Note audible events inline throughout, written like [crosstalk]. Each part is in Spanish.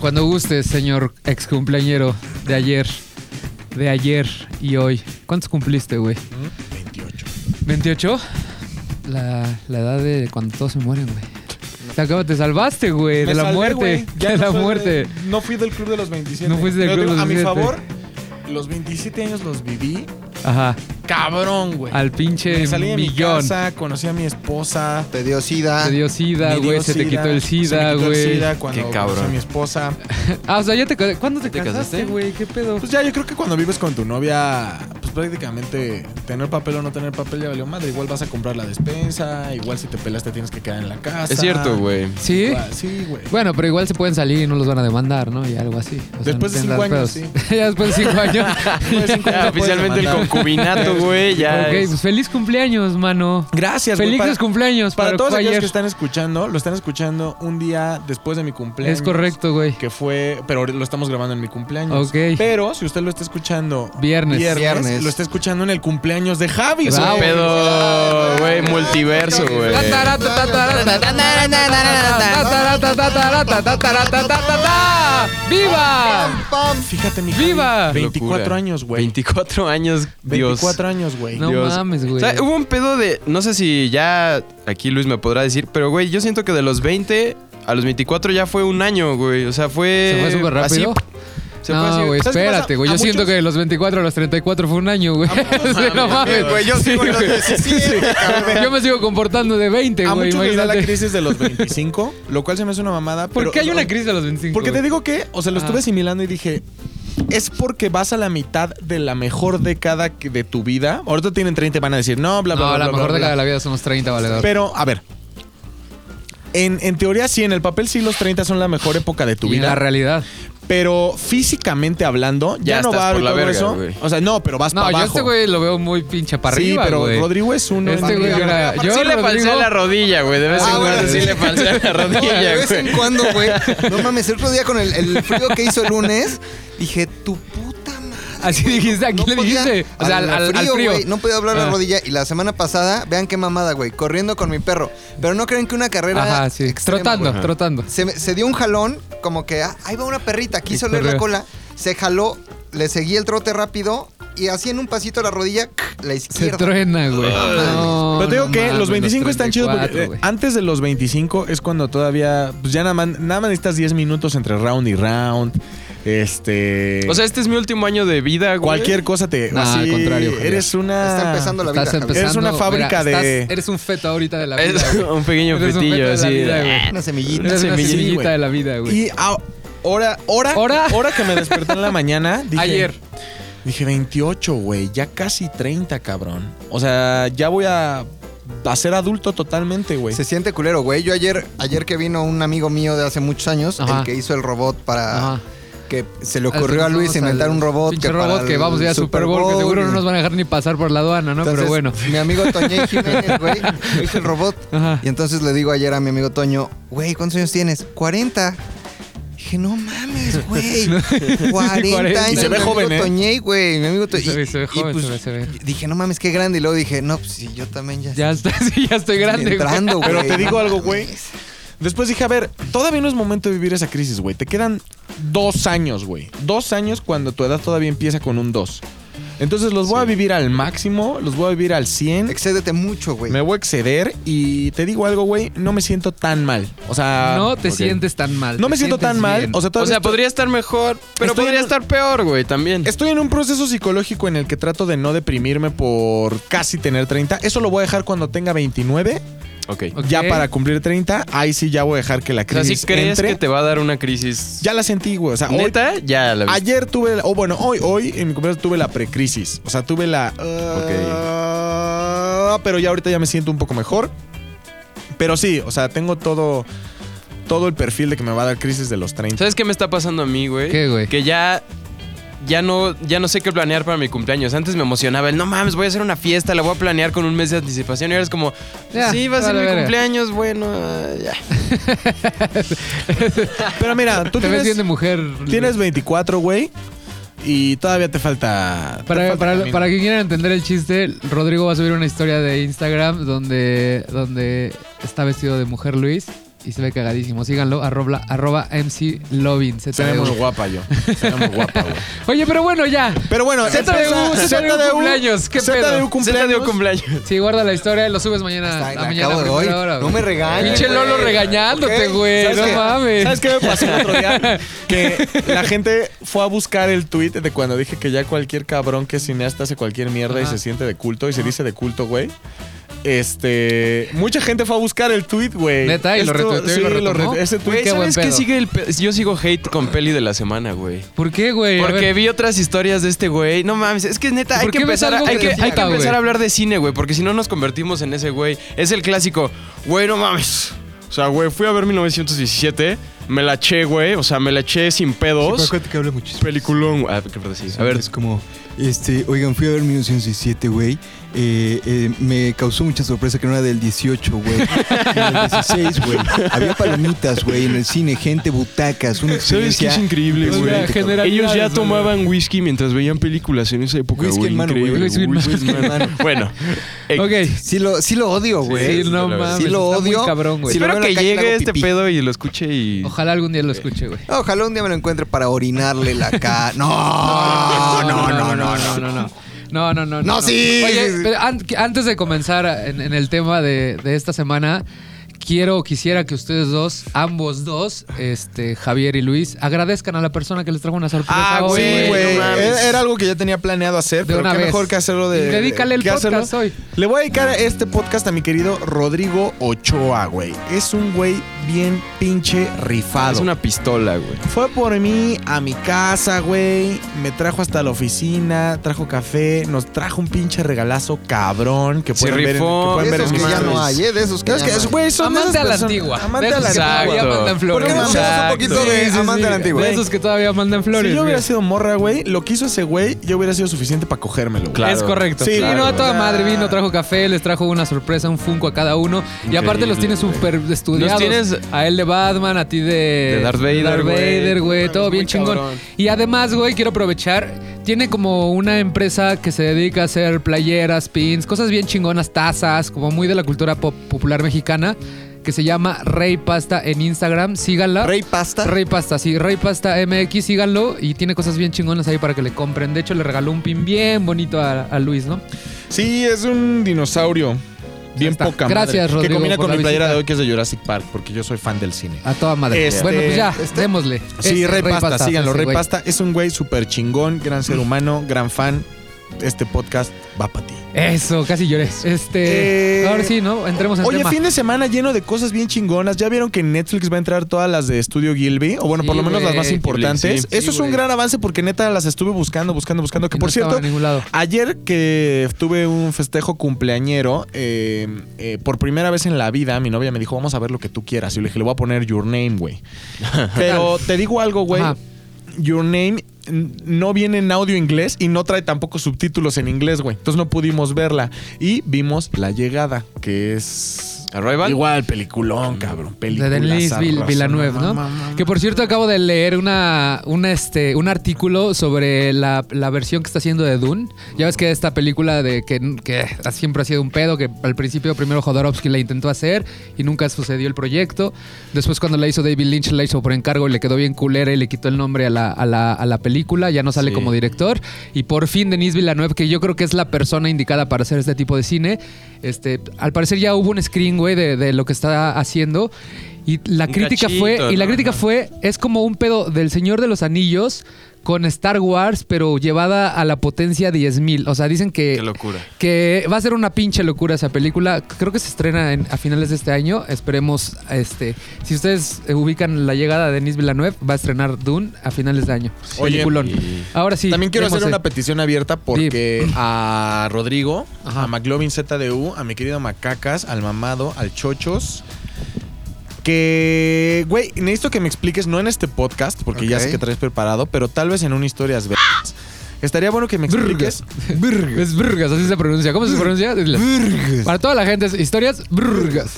Cuando guste, señor ex cumpleañero de ayer, de ayer y hoy. ¿Cuántos cumpliste, güey? 28. ¿28? La, la edad de cuando todos se mueren, güey. Te te salvaste, güey, de la salvé, muerte. güey. Ya De no la soy muerte. de- no fui del club de los 27. No fuiste del Pero club de los A mi 27. favor, los 27 años los viví Ajá. cabrón, güey. Al pinche Me salí de mi millón. casa, conocí a mi esposa. Te dio sida. Te dio sida, me dio güey. Se te sida, quitó el se sida, me quitó el güey. sida cuando Qué conocí a mi esposa. [laughs] Ah, o sea, ya te ¿Cuándo te, ¿Te casaste, casaste? güey? ¿Qué pedo? Pues ya, yo creo que cuando vives con tu novia, prácticamente tener papel o no tener papel ya valió madre. Igual vas a comprar la despensa, igual si te pelas te tienes que quedar en la casa. Es cierto, güey. ¿Sí? Igual, Sí, güey. Bueno, pero igual se pueden salir y no los van a demandar, ¿no? Y algo así. O sea, Después de cinco años, pedos. [laughs] ya después de cinco años. [laughs] Después de cinco años Ya, oficialmente el concubinato, güey, ya. ok, es- pues feliz cumpleaños, mano. Gracias, güey. Felices Para- cumpleaños Para para, todos aquellos ayer. que están escuchando, lo están escuchando un día después de mi cumpleaños. Es correcto, güey. Que fue, pero lo estamos grabando en mi cumpleaños. Ok. Pero si usted lo está escuchando Viernes. Viernes. Lo está escuchando en el cumpleaños de Javi. Es un pedo, güey, multiverso, güey. ¡Viva! Fíjate, mi Javi, ¡Viva! 24 Locura. años, güey. 24 años, Dios. 24 años, güey. No Dios. mames, güey. O sea, hubo un pedo de. No sé si ya aquí Luis me podrá decir, pero güey, yo siento que de los 20 a los 24 ya fue un año, güey. O sea, fue. ¿Se fue súper rápido? así, se no, espérate, güey. A Yo siento muchos- que de los 24 a los 34 fue un año, güey. [laughs] No mames. Güey, yo sigo en los güey. 17, cabrón. Yo me sigo comportando de 20, A güey. muchos les da la crisis de los 25, lo cual se me hace una mamada. ¿Por pero- qué hay una crisis de los 25? Porque te digo que, o sea, lo estuve asimilando y dije, es porque vas a la mitad de la mejor década de tu vida. Ahorita tienen 30 y van a decir, no, bla, bla, No, bla. la bla, mejor bla, década bla. de la vida son los 30, valedor. Pero, a ver. En, en teoría sí, en el papel sí los 30 son la mejor época de tu y en vida. la realidad. Pero físicamente hablando, ya, Ya no va la todo verga, eso. O sea, no, pero vas No, para yo abajo. este güey lo veo muy pinche para sí, arriba, pero güey. Rodrigo es uno. Este en- güey era... Yo, sí le falsé la rodilla, güey. De vez en Ah, cuando bueno, sí sí. le falsé la [laughs] De rodilla, vez güey. en cuando, güey. [laughs] No mames, el otro día con el, el frío que hizo el lunes, dije, tu puta. Así dijiste, aquí No le podía- dijiste. O sea, al, al- al frío. no podía hablar la Ah. rodilla. Y la semana pasada, vean qué mamada, güey. Corriendo con mi perro. Pero no creen que una carrera. Ajá, sí. extrema, trotando, trotando. Se, me- se dio un jalón, como que ah, ahí va una perrita, quiso leer la cola, se jaló, le seguí el trote rápido y así en un pasito la rodilla, la Se izquierda. truena, güey. No, Pero te digo no que mames, los 25 están chidos porque 34, güey. antes de los 25 es cuando todavía, pues ya nada más, nada más necesitas 10 minutos entre round y round. Este. O sea, este es mi último año de vida, güey. cualquier cosa te. No, así, al contrario, Javier. Eres una. Está empezando la vida. Estás empezando. Eres una fábrica mira, de- estás- eres un feto ahorita de la vida. Es un pequeño Eres un fetillo, feto de la así. vida, güey. Una semillita. Una semillita, de la vida, güey. Y a- ahora, ahora, ¿Hora? ahora que me desperté en la mañana, [laughs] dije, Ayer. Dije 28, güey, ya casi 30, cabrón. O sea, ya voy a, a ser adulto totalmente, güey. Se siente culero, güey. Yo ayer, ayer que vino un amigo mío de hace muchos años, Ajá. el que hizo el robot para Ajá. Que se le ocurrió a Luis inventar un robot Pinche que para robot que vamos ya a Super Bowl, que seguro no nos van a dejar ni pasar por la aduana, ¿no? Entonces, Pero bueno. Mi amigo Toñé [laughs] Jiménez, güey, hizo el robot. Ajá. Y entonces le digo ayer a mi amigo Toño, güey, ¿cuántos años tienes? 40. Dije, no mames, [laughs] güey. 40 años. Y se ve joven, ¿eh? Toñé, güey. Mi amigo Toñé. Se ve- se ve y joven, pues, se ve- se ve. Dije, no mames, qué grande. Y luego dije, no, pues sí, yo también ya. Ya está, [laughs] sí, ya estoy grande, güey. entrando, güey. Pero te digo algo, güey. Después dije, a ver, todavía no es momento de vivir esa crisis, güey. Te quedan dos años, güey. Dos años cuando tu edad todavía empieza con un 2. Entonces los voy a vivir al máximo, los voy a vivir al 100. Excédete mucho, güey. Me voy a exceder y te digo algo, güey, no me siento tan mal. O sea, No te sientes tan mal. no me siento tan mal. O sea, O todavía sea, estoy- podría estar mejor, pero Estoy podría en- estar peor, güey, también. Estoy en un proceso psicológico en el que trato de no deprimirme por casi tener 30. Eso lo voy a dejar cuando tenga 29. Ok. Ok. Ya para cumplir 30, ahí sí ya voy a dejar que la O sea, crisis si crees entre. que te va a dar una crisis. Ya la sentí, güey. O sea, hoy- ¿Neta? Ya la viste. ayer tuve, o bueno, hoy, hoy en mi cumpleaños tuve la precrisis. O sea, tuve la. ah, Pero ya ahorita ya me siento un poco mejor. Pero sí, o sea, tengo todo. Todo el perfil de que me va a dar crisis de los 30. ¿Sabes qué me está pasando a mí, güey? ¿Qué, güey? Que ya. Ya no, ya no sé qué planear para mi cumpleaños. Antes me emocionaba el, no mames, voy a hacer una fiesta, la voy a planear con un mes de anticipación. Y ahora es como, Ya, sí, va a ser vale, mi verga. cumpleaños, bueno, ya. [laughs] Pero mira, tú Te ves bien de tienes, mujer. tienes 24, güey. Y todavía te falta. te Para, falta para, camino. para que quieran entender el chiste, Rodrigo va a subir una historia de Instagram donde, donde está vestido de mujer Luis y se ve cagadísimo. Síganlo, arroba, arroba MC Lovin. Sería muy guapa yo. Sería muy guapa, güey. [laughs] Oye, pero bueno, ya. Pero bueno, ZDU, ZDU cumpleaños, ¿qué ZDU pedo? cumpleaños. Se cumpleaños. Sí, guarda la historia, lo subes mañana Hasta a mañana acabo de hoy. hora, No me regañes, Pinche Lolo regañándote, güey. ¿sabes No qué? mames. ¿Sabes qué me pasó el otro día? [laughs] Que la gente fue a buscar el tweet de cuando dije que ya cualquier cabrón que es cineasta hace cualquier mierda y se siente de culto y se dice de culto, güey. Este. Mucha gente fue a buscar el tweet, güey. Neta, y lo retuiteó y sí, lo lo retomó. re- Ese tweet. Güey, qué buen ¿sabes qué pedo. sigue el pe- Yo sigo hate con peli de la semana, güey. ¿Por qué, güey? A Porque ver. vi otras historias de este güey. No mames, es que neta, hay ¿Por que, qué ves empezar a, algo hay que que, te hay que puta, empezar güey? a hablar de cine, güey, porque si no nos convertimos en ese güey. Es el clásico, güey, no mames. O sea, güey, fui a ver 1917, me la eché, güey, o sea, me la eché sin pedos. acuérdate que habla muchísimo. Peliculón, güey. Ah, qué perdón, sí. A ver, es como, este, oigan, fui a ver 1917, güey. Eh, eh, me causó mucha sorpresa que no era del 18, güey. Era del 16, güey. Había palomitas, güey, en el cine, gente, butacas, una ¿sabes qué experiencia. es increíble, O sea, güey? Ellos ya güey. tomaban whisky mientras veían películas en esa época, Whisky güey. en mano, güey. Increíble. Whisky mano. Bueno, eh, Ok. Sí lo, sí lo odio, güey. Sí, no mames. Sí lo está muy odio. cabrón, güey. Sí espero que llegue este pedo y lo escuche y... Ojalá algún día lo escuche, güey. Ojalá un día me lo encuentre para orinarle la cara. [laughs] No, no, no, no, no. no, no. No, no, no. No, sí, Oye, sí, pero an- antes de comenzar en, en el tema de, de esta semana, quiero, quisiera que ustedes dos, ambos dos, este, Javier y Luis, agradezcan a la persona que les trajo una sorpresa Ah, hoy, Sí, güey, no. Era algo que ya tenía planeado hacer, De pero una qué vez. mejor que hacerlo de. Y dedícale el hacerlo. podcast hoy. Le voy a dedicar este podcast a mi querido Rodrigo Ochoa, güey. Es un güey bien pinche rifado. Es una pistola, güey. Fue por mí a mi casa, güey. Me trajo hasta la oficina, trajo café, nos trajo un pinche regalazo cabrón que pueden ver en, que pueden De ver en esos que ya no hay, ¿eh? De esos que Es ya que, no güey, son de Amante esas a la personas- antigua. Amante de a la antigua. flores. ¿Por qué no un poquito de amante a la antigua? De esos que todavía mandan flores. Si yo hubiera güey. sido morra, güey, lo que hizo ese güey, yo hubiera sido suficiente para cogérmelo. güey. Claro. Es correcto. Sí, Sí, claro. no, a toda madre vino, trajo café, les trajo una sorpresa, un Funko a cada uno. Y aparte los tiene Increíble, súper estudiados. Los tienes- A él de Batman, a ti de... De Darth Vader, Darth güey. Vader, güey. Todo bien chingón. cabrón. Y además, güey, quiero aprovechar. Tiene como una empresa que se dedica a hacer playeras, pins, cosas bien chingonas, tazas, como muy de la cultura pop- popular mexicana. Que se llama Rey Pasta en Instagram. Síganla. Rey Pasta. Rey Pasta, sí, Rey Pasta MX, síganlo y tiene cosas bien chingonas ahí para que le compren. De hecho, le regaló un pin bien bonito a, a Luis, ¿no? Sí, es un dinosaurio. Bien está. poca Gracias, madre. Rodrigo, Que combina con mi playera visita. de hoy, que es de Jurassic Park, porque yo soy fan del cine. A toda madre. Este- bueno, pues ya, démosle. Sí, Es Rey, Pasta, síganlo. ese Rey. Pasta es un güey súper chingón, gran ser humano, gran fan. Este podcast va para ti. Eso, casi lloré. Este. Eh, ahora sí, ¿no? Entremos en Oye, tema. fin de semana lleno de cosas bien chingonas. ¿Ya vieron que en Netflix va a entrar todas las de Estudio Gilby? O bueno, Sí, por lo menos las más importantes. Sí, Eso es un gran avance porque neta las estuve buscando, buscando, buscando. Que Y no por estaba cierto, lado. Ayer que tuve un festejo cumpleañero, eh, eh, por primera vez en la vida, mi novia me dijo, vamos a ver lo que tú quieras. Y le dije, le voy a poner Your Name, güey. [laughs] Pero te digo algo, güey. Your Name no viene en audio inglés y no trae tampoco subtítulos en inglés, güey. Entonces no pudimos verla. Y vimos La Llegada, que es... ¿Arrival? Igual, peliculón, cabrón. De. Denis Vill- Villanueva, ¿no? Que por cierto acabo de leer una, una, este, un artículo sobre la, la versión que está haciendo de Dune. Ya ves que esta película de que, que siempre ha sido un pedo, que al principio primero Jodorowsky la intentó hacer y nunca sucedió el proyecto. Después cuando la hizo David Lynch la hizo por encargo y le quedó bien culera y le quitó el nombre a la, a la, a la película, ya no sale Sí. como director. Y por fin Denis Villeneuve, que yo creo que es la persona indicada para hacer este tipo de cine, este, al parecer ya hubo un screen, güey, de, de lo que está haciendo. Y la Un crítica cachito, fue, y la ¿no? crítica fue, es como un pedo del Señor de los Anillos con Star Wars, pero llevada a la potencia 10.000. O sea, dicen que, Qué locura. que va a ser una pinche locura esa película. Creo que se estrena en- a finales de este año. Esperemos, este, si ustedes eh, ubican la llegada de Denis Villeneuve, va a estrenar Dune a finales de año. Oye, y- Ahora sí. También quiero hacer una petición abierta porque a Rodrigo, Ajá. a McLovin ZDU, a mi querido Macacas, al Mamado, al Chochos. Que, güey, necesito que me expliques, no en este podcast, porque ya sé que traes preparado, pero tal vez en una historias vergas. Estaría bueno que me expliques. Es Burgas, así se pronuncia. ¿Cómo se pronuncia? Dile. Para toda la gente, es historias Burgas.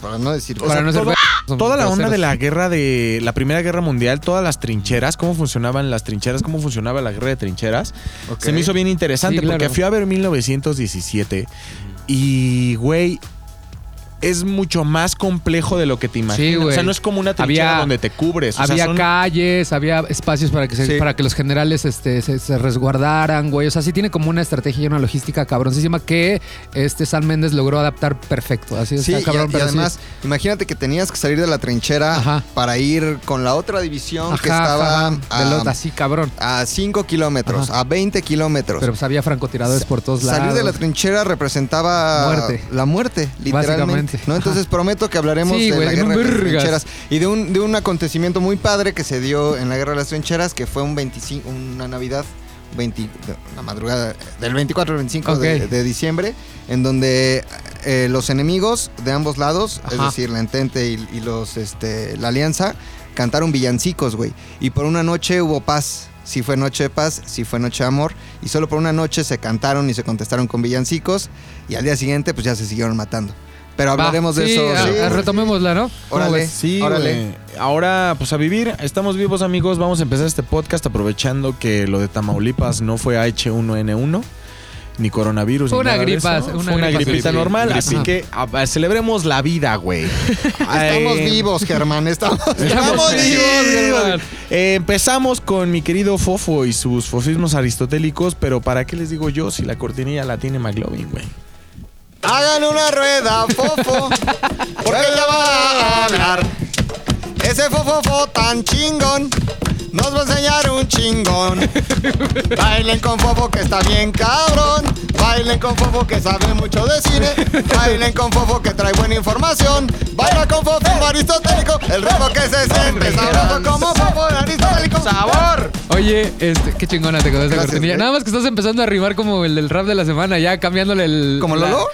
Para no decir. O Para sea, no ser todo- son Toda la onda de la guerra de la Primera Guerra Mundial, todas las trincheras, cómo funcionaban las trincheras, cómo funcionaba la guerra de trincheras, se me hizo bien interesante Sí, claro. porque fui a ver 1917 y, güey, es mucho más complejo de lo que te imaginas. o güey. sea, no es como una trinchera Había- donde te cubres. o sea, había son- calles, había espacios para que, se- Sí. para que los generales este, se, se resguardaran, güey. O sea, sí tiene como una estrategia y una logística cabroncísima que este San Méndez logró adaptar perfecto. Así Sí, está y- cabrón, y, pero sí. además, imagínate que tenías que salir de la trinchera Ajá. para ir con la otra división que estaba ajá, de los- a, así cabrón. a 5 kilómetros, Ajá. a 20 kilómetros. Pero pues había francotiradores por todos lados. Salir de la trinchera representaba Muerte. la muerte, literalmente. ¿No? Entonces prometo que hablaremos Sí, de la guerra de las trincheras y de un, de un acontecimiento muy padre que se dio en la guerra de las trincheras, que fue un 25, una Navidad. 20, de- la madrugada del 24 al 25 de, diciembre, en donde eh, los enemigos de ambos lados, es decir, la Entente y, y los este, la Alianza, cantaron villancicos, güey. Y por una noche hubo paz. Sí fue noche de paz, sí fue noche de amor. Y solo por una noche se cantaron y se contestaron con villancicos. Y al día siguiente, pues ya se siguieron matando. Pero Va, hablaremos de sí, eso. a- sí. a- retomémosla, ¿no? ¿Cómo Órale. Sí, Órale. güey. Ahora, pues a vivir. Estamos vivos, amigos. Vamos a empezar este podcast aprovechando que lo de Tamaulipas no fue H1N1. Ni coronavirus. Fue ni una nada de gripa, eso. una Fue una gripa, gripita normal. Gripa. Así que a- a- celebremos la vida, güey. [laughs] Estamos Eh, vivos, Germán. Estamos, [laughs] Estamos vivos, Germán. Eh, empezamos con mi querido Fofo y sus fofismos aristotélicos, pero ¿para qué les digo yo si la cortinilla la tiene McLovin, güey? Hagan una rueda, fofo. Porque [laughs] ya va a hablar. Ese fofofo tan chingón. Nos va a enseñar un chingón. Bailen con fofo que está bien cabrón. Bailen con fofo que sabe mucho de cine. Bailen con fofo que trae buena información. Baila con fofo aristotélico. El ritmo que se siente sabroso como fofo aristotélico. ¡Sabor! Oye, este, qué chingona te quedó esa Gracias, cortinilla. güey. Nada más que estás empezando a rimar como el del rap de la semana, ya cambiándole el. ¿Como la- Lolo?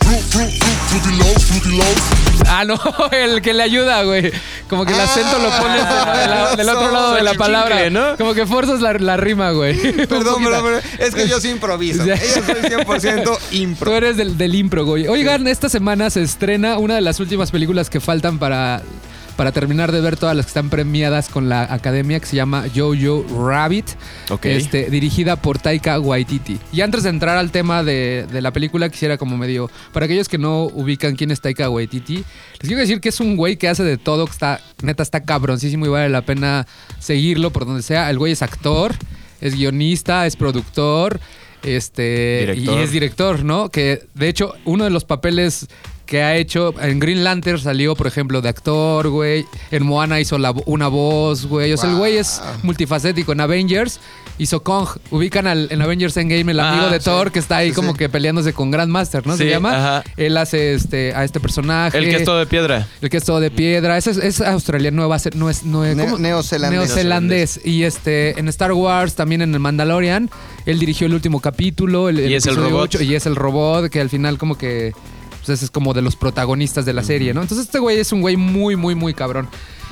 Ah, no, [laughs] el que le ayuda, güey. Como que el acento lo pones de- de la- del otro lado de la Chicle, Como que forzas la, la rima, güey. [laughs] Perdón, perdón, perdón. Es que yo sí improviso. Ella soy 100% [laughs] Tú impro. eres del, del impro, güey. Oigan, esta semana se estrena una de las últimas películas que faltan para, para terminar de ver todas las que están premiadas con la academia, que se llama Jojo Rabbit, Ok. este, dirigida por Taika Waititi. Y antes de entrar al tema de, de la película, quisiera como medio, para aquellos que no ubican quién es Taika Waititi, les quiero decir que es un güey que hace de todo, que está, neta, está cabroncísimo y vale la pena seguirlo por donde sea. El güey es actor, es guionista, es productor. Este Director. y es director, ¿no? Que de hecho, uno de los papeles que ha hecho en Green Lantern salió, por ejemplo, de actor, güey. En Moana hizo la una voz, güey. O sea, el güey es multifacético. En Avengers hizo Kong. Ubican al, en Avengers Endgame el amigo Ah, de sí. Thor que está ahí Sí, como sí. que peleándose con Grandmaster, ¿no? Se llama. ajá. Él hace este a este personaje. El que es todo de piedra. El que es todo de piedra. Ese es, es australiano, no va a ser, no es, no es neozelandés. Neozelandés. Y este, en Star Wars, también en el Mandalorian, él dirigió el último capítulo, el, Y es el episodio robot. y es el robot, que al final como que pues, ese es como de los protagonistas de la serie, ¿no? Entonces este güey es un güey muy, muy, muy cabrón.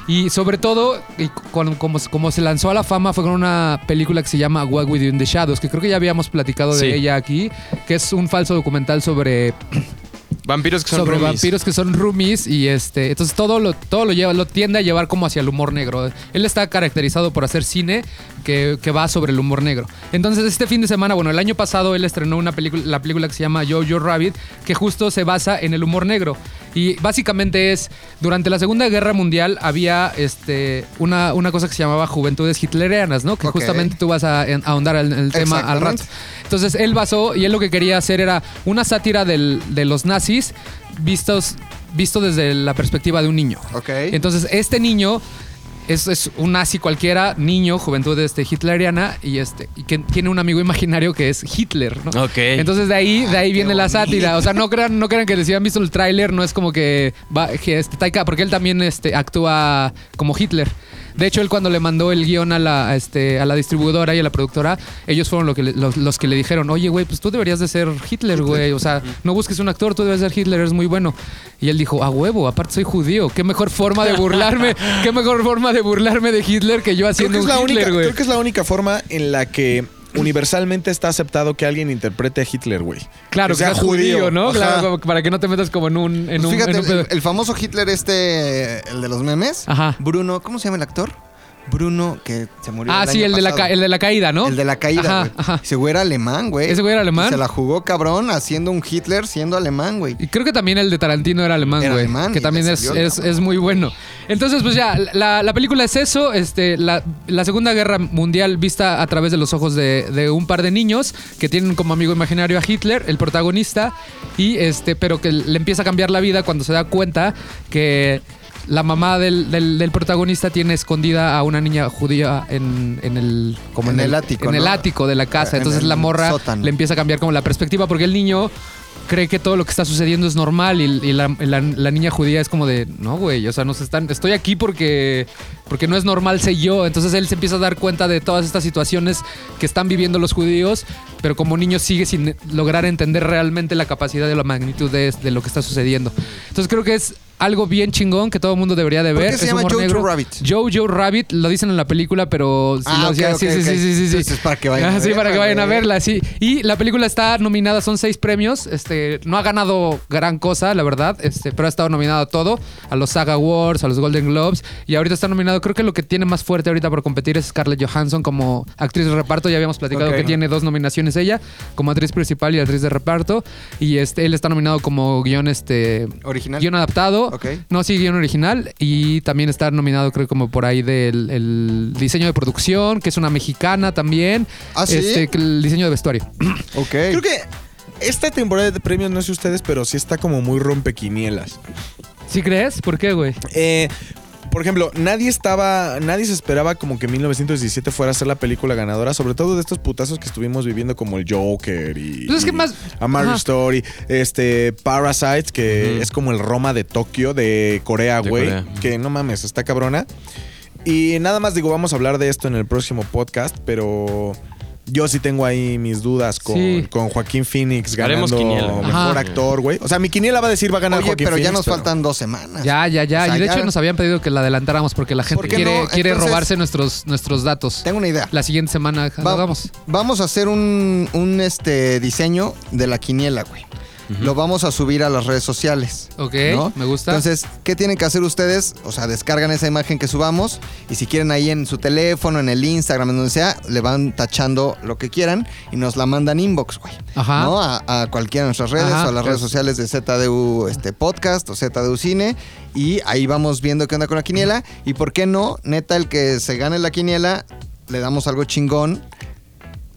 Y sobre todo, y con- como, como se lanzó a la fama fue con una película que se llama What We Do in the Shadows, que creo que ya habíamos platicado de Sí. ella aquí, que es un falso documental sobre Vampiros que son sobre roomies. vampiros que son roomies y este entonces todo lo todo lo lleva lo tiende a llevar como hacia el humor negro. Él está caracterizado por hacer cine que, que va sobre el humor negro. Entonces este fin de semana bueno el año pasado él estrenó una película la película que se llama Jojo Rabbit que justo se basa en el humor negro y básicamente es durante la Segunda Guerra Mundial había este una, una cosa que se llamaba juventudes hitlerianas no que justamente tú vas a ahondar en el tema al rato entonces él basó y él lo que quería hacer era una sátira del- de los nazis vistos visto desde la perspectiva de un niño. Ok. Entonces este niño es, es un nazi cualquiera, niño, juventud este, hitleriana y este y que tiene un amigo imaginario que es Hitler, ¿no? Ok. Entonces de ahí, de ahí viene la sátira. O sea, no crean, no crean que si han visto el tráiler, no es como que va, que este Taika, porque él también este, actúa como Hitler. De hecho, él cuando le mandó el guion a la, a este, a la distribuidora y a la productora, ellos fueron lo que le- los, los que le dijeron, oye, güey, pues tú deberías de ser Hitler, güey. O sea, no busques un actor, tú debes ser Hitler, eres muy bueno. Y él dijo, a huevo, aparte soy judío. Qué mejor forma de burlarme, [laughs] qué mejor forma de burlarme de Hitler que yo Creo haciendo que, es un la Hitler, única, creo que es la única forma en la que universalmente está aceptado que alguien interprete a Hitler, güey. Claro, que sea seas judío, ¿no? Ajá. Claro, como para que no te metas como en un, en Pues un, fíjate, en un pedo. el, el famoso Hitler este, el de los memes. Ajá. Bruno, ¿cómo se llama el actor? Bruno, que se murió. Ah, el sí, año el de, la, el de la caída, ¿no? El de la caída, güey. Ese güey era alemán, güey. ¿Ese güey era alemán? Y Se la jugó cabrón haciendo un Hitler siendo alemán, güey. Y creo que también el de Tarantino era alemán, güey. Que también es, es, es muy bueno. Entonces, pues ya, la, la película es eso. Este, la, la Segunda Guerra Mundial vista a través de los ojos de, de un par de niños que tienen como amigo imaginario a Hitler, el protagonista, y este, pero que le empieza a cambiar la vida cuando se da cuenta que la mamá del, del- del protagonista tiene escondida a una niña judía en, en el como En el ático, en el ático de la casa. En Entonces la morra sótano. le empieza a cambiar como la perspectiva porque el niño cree que todo lo que está sucediendo es normal y, y la, la- la niña judía es como de, no, güey, o sea, nos están, estoy aquí porque, porque no es normal ser yo. Entonces él se empieza a dar cuenta de todas estas situaciones que están viviendo los judíos, pero como niño sigue sin lograr entender realmente la capacidad de la magnitud de, de lo que está sucediendo. Entonces creo que es algo bien chingón que todo el mundo debería de ¿Por ver. qué se Es llama Jojo negro. Rabbit? Jojo Rabbit, lo dicen en la película, pero Ah, sí, sí, sí, sí, sí, sí. Entonces, para que vayan a Ah, sí, para que vayan a verla, sí. Y la película está nominada, son seis premios. Este, no ha ganado gran cosa, la verdad, este, pero ha estado nominado a todo, a los Saga Awards, a los Golden Globes. Y ahorita está nominado, creo que lo que tiene más fuerte ahorita por competir es Scarlett Johansson como actriz de reparto. Ya habíamos platicado que tiene dos nominaciones ella, como actriz principal y actriz de reparto. Y este, él está nominado como guion, este, Original. guion adaptado. Ok. No, sí, guion original. Y también está nominado, creo, como por ahí del el diseño de producción, que es una mexicana también. ¿Ah, sí? Este, que el diseño de vestuario. [clears throat] Ok. Creo que esta temporada de premios, no sé ustedes, pero sí está como muy rompequinielas. ¿Sí crees? ¿Por qué, güey? Eh, por ejemplo, nadie estaba, nadie se esperaba como que 1917 fuera a ser la película ganadora, sobre todo de estos putazos que estuvimos viviendo como el Joker y, Pues es que y más- A Marriage. Story, este Parasites que es como el Roma de Tokio de Corea, güey, que no mames, está cabrona. Y nada más digo, vamos a hablar de esto en el próximo podcast, pero yo sí tengo ahí mis dudas con, Sí. con Joaquín Phoenix ganando mejor Ajá. actor, güey. O sea, mi quiniela va a decir va a ganar Oye, Joaquín pero ya nos pero- faltan dos semanas. Ya, ya, ya. O sea, y de ya- hecho nos habían pedido que la adelantáramos porque la gente ¿Por qué quiere, no? quiere Entonces- robarse nuestros, nuestros datos. Tengo una idea. La siguiente semana Va- vamos. Vamos a hacer un, un, este diseño de la quiniela, güey. Lo vamos a subir a las redes sociales. Ok, ¿no? me gusta. Entonces, ¿qué tienen que hacer ustedes? O sea, descargan esa imagen que subamos y si quieren ahí en su teléfono, en el Instagram, en donde sea, le van tachando lo que quieran y nos la mandan inbox, güey. Ajá. ¿No? A, a cualquiera de nuestras redes Ajá, o a las pues. redes sociales de ZDU este, Podcast o ZDU Cine y ahí vamos viendo qué onda con la quiniela y por qué no, neta, el que se gane la quiniela, le damos algo chingón.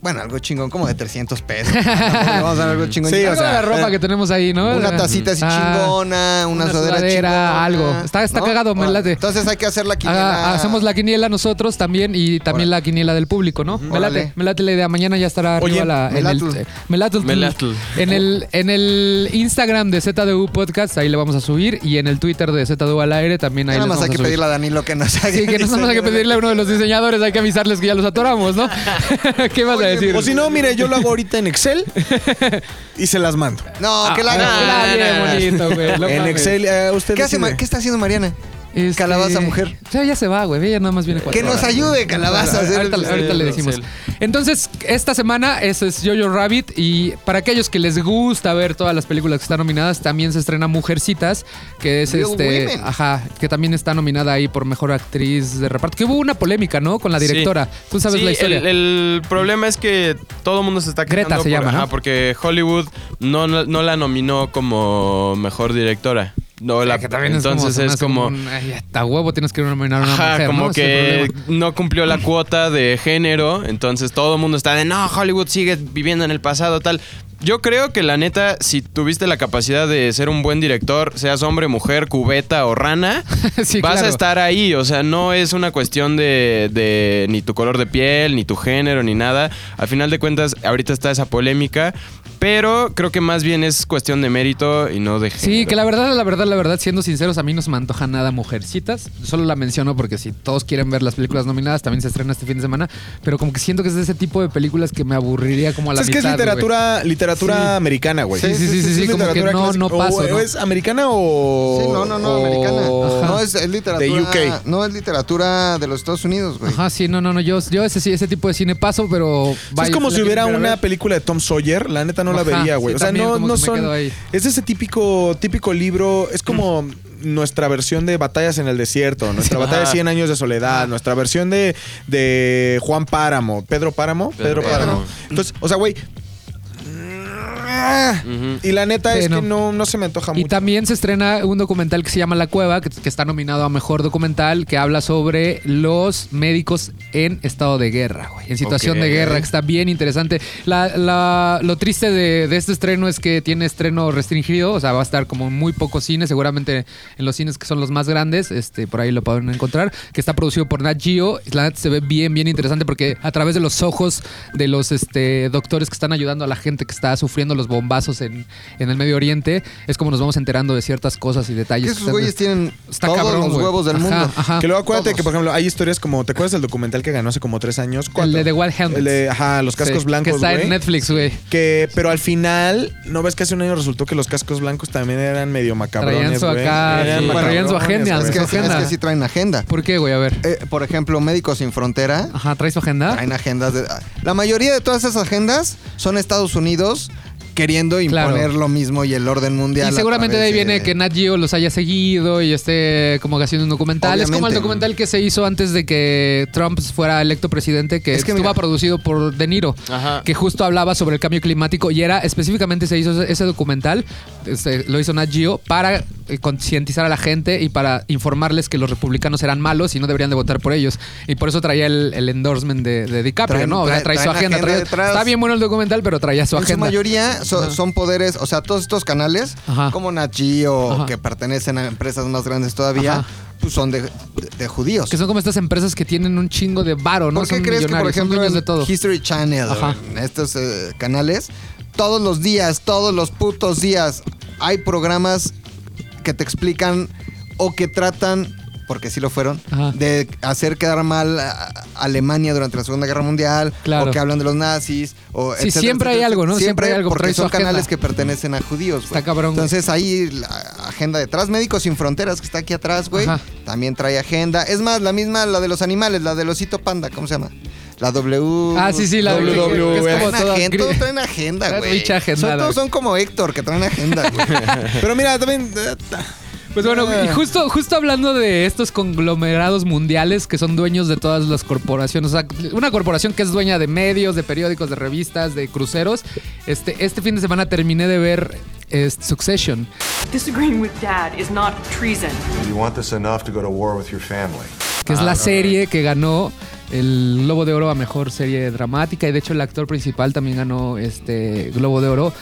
Bueno, algo chingón como de 300 pesos. Vamos a dar algo chingón. Sí, o de sea, la ropa que tenemos ahí, ¿no? Una tacita así Ah, chingona, una, una sudadera, sudadera, chingona, algo. Está- está cagado, me late. Entonces hay que hacer la quiniela. Hacemos la quiniela nosotros también y también la quiniela del público, ¿no? Me Órale. late, me late la idea. Mañana ya estará Oye, arriba la, en el, Melatl. eh. En el, en el Instagram de ZDU Podcast, ahí le vamos a subir. Y en el Twitter de ZDU al aire también ahí Nada más hay que pedirle a Danilo que nos haga. Sí, que no somos hay que pedirle a uno de los diseñadores, hay que avisarles que ya los atoramos, ¿no? [laughs] [laughs] ¿Qué vas a Oye, decir? O si no, mire, yo lo hago [laughs] ahorita en Excel y se las mando. No, que la Ah, haga. ah, bien no, no. bonito, güey. no en mames. Excel, eh, usted ¿Qué, hace, decide. Ma- ¿Qué está haciendo Mariana? Este, Calabaza mujer. Ya, ya se va, güey. Ella nada más viene cuatro Que nos horas, ayude. Calabaza, Ahorita, el- ahorita le decimos. Entonces, esta semana ese es Jojo Rabbit. Y para aquellos que les gusta ver todas las películas que están nominadas, también se estrena Mujercitas, que es Real este. Women. Ajá, que también está nominada ahí por mejor actriz de reparto. Que hubo una polémica, ¿no? Con la directora. Tú sabes Sí, la historia. El, el problema es que todo el mundo se está Greta se por- llama, ¿no? ajá, porque Hollywood no, no, no la nominó como mejor directora. No, la, que también entonces es como... un- ay, hasta huevo tienes que nominar a una Ajá, mujer, como es que no cumplió la cuota de género, entonces todo el mundo está de no, Hollywood sigue viviendo en el pasado, tal. Yo creo que la neta, si tuviste la capacidad de ser un buen director, seas hombre, mujer, cubeta o rana, [laughs] Sí, vas claro. a estar ahí. O sea, no es una cuestión de, de ni tu color de piel, ni tu género, ni nada. Al final de cuentas, ahorita está esa polémica, pero creo que más bien es cuestión de mérito y no de género. Sí, que la verdad, la verdad, la verdad, siendo sinceros, a mí no se me antoja nada Mujercitas. Solo la menciono porque si todos quieren ver las películas nominadas, también se estrena este fin de semana. Pero como que siento que es de ese tipo de películas que me aburriría como a la es que es literatura, literatura Sí. americana, güey. Sí, sí, sí, sí, sí, como que no- clásica. no paso, O, ¿no? ¿Es americana o...? Sí, no, no, no, o- americana. Ajá. No, es, es literatura. De UK. No, es literatura de los Estados Unidos, güey. Ajá, sí, no, no, no. Yo, yo ese, sí, ese tipo de cine paso, pero. Vaya, es como si hubiera una ver. película de Tom Sawyer, la neta no la vería, güey. sí, o sea, no, no son. Es ese típico, típico libro. Es como. nuestra versión de Batallas en el Desierto, nuestra batalla de 100 años de soledad, nuestra versión de, de Juan Páramo, Pedro Páramo, Pedro, Pedro Páramo. Páramo. Entonces, o sea, güey. Ujú. Y la neta Sí, es no. que no, no se me antoja Y mucho. también se estrena un documental que se llama La Cueva, que, que está nominado a Mejor Documental, que habla sobre los médicos en estado de guerra, güey. En situación de guerra, que está bien interesante. La- la- lo triste de, de este estreno es que tiene estreno restringido, o sea, va a estar como en muy pocos cines, seguramente en los cines que son los más grandes, este, por ahí lo pueden encontrar, que está producido por Nat Geo. La neta se ve bien, bien interesante porque a través de los ojos de los este, doctores que están ayudando a la gente que está sufriendo los bombazos en, en el Medio Oriente, es como nos vamos enterando de ciertas cosas y Que detalles. esos güeyes tienen Está todos cabrón, los güey. huevos del Ajá, mundo. ajá. Que luego acuérdate Todos. que, por ejemplo, hay historias como. ¿Te acuerdas del documental que ganó hace como tres años? El de The Wild Helmets. El de, ajá, los cascos Sí, blancos. Que está güey. en Netflix, güey. Que, pero al final, ¿no ves que hace un año resultó que los cascos blancos también eran medio macabrones, Traían su güey? acá, Eran sí, macabrones, traían su agenda. Es que, es agenda. que sí traen agenda. ¿Por qué, güey? A ver. Eh, por ejemplo, Médicos Sin Frontera Ajá, ¿traes su agenda? traen agendas. De, la mayoría de todas esas agendas son Estados Unidos queriendo Claro. imponer lo mismo y el orden mundial. Y seguramente de ahí viene que Nat Geo los haya seguido y esté como que haciendo un documental. Es como el documental que se hizo antes de que Trump fuera electo presidente, que, Es que estuvo mira- producido por De Niro, Ajá. que justo hablaba sobre el cambio climático y era específicamente se hizo ese, ese documental, este, lo hizo Nat Geo para eh, concientizar a la gente y para informarles que los republicanos eran malos y no deberían de votar por ellos. Y por eso traía el, el endorsement de, de DiCaprio, Traen- ¿no? O sea, trae- trae su agenda. agenda trae- está bien bueno el documental, pero traía su En su agenda. mayoría so- son poderes, o sea, todos estos canales, Ajá. como Geo, Ajá. que pertenecen a empresas más grandes todavía, Ajá. pues son de, de- de judíos. Que son como estas empresas que tienen un chingo de varo, ¿no? ¿Por qué son crees que, por ejemplo, en de todo. History Channel, en estos eh, canales, todos los días, todos los putos días, hay programas que te explican o que tratan, porque sí lo fueron, Ajá. de hacer quedar mal a Alemania durante la Segunda Guerra Mundial, Claro. o que hablan de los nazis, o Sí, etcétera, siempre hay algo, ¿no? Siempre, Siempre hay algo, porque son agenda. canales que pertenecen a judíos, güey. Está cabrón. Entonces ahí la agenda detrás, Médicos Sin Fronteras, que está aquí atrás, güey, Ajá. también trae agenda. Es más, la misma, la de los animales, la del osito panda, ¿cómo se llama? La W. Ah, sí, sí, la WWF. que es como toda agenda, todos traen agenda, güey. Son- todos son como Héctor, que traen agenda, güey. [laughs] Pero mira, también. Pues bueno, Ah. y justo, justo hablando de estos conglomerados mundiales que son dueños de todas las corporaciones, o sea, una corporación que es dueña de medios, de periódicos, de revistas, de cruceros, este, este fin de semana terminé de ver este, Succession. Disagreeing with dad is not treason. You want this enough to go to war with your family. que es la serie que ganó el Globo de Oro a mejor serie dramática y de hecho el actor principal también ganó este Globo de Oro.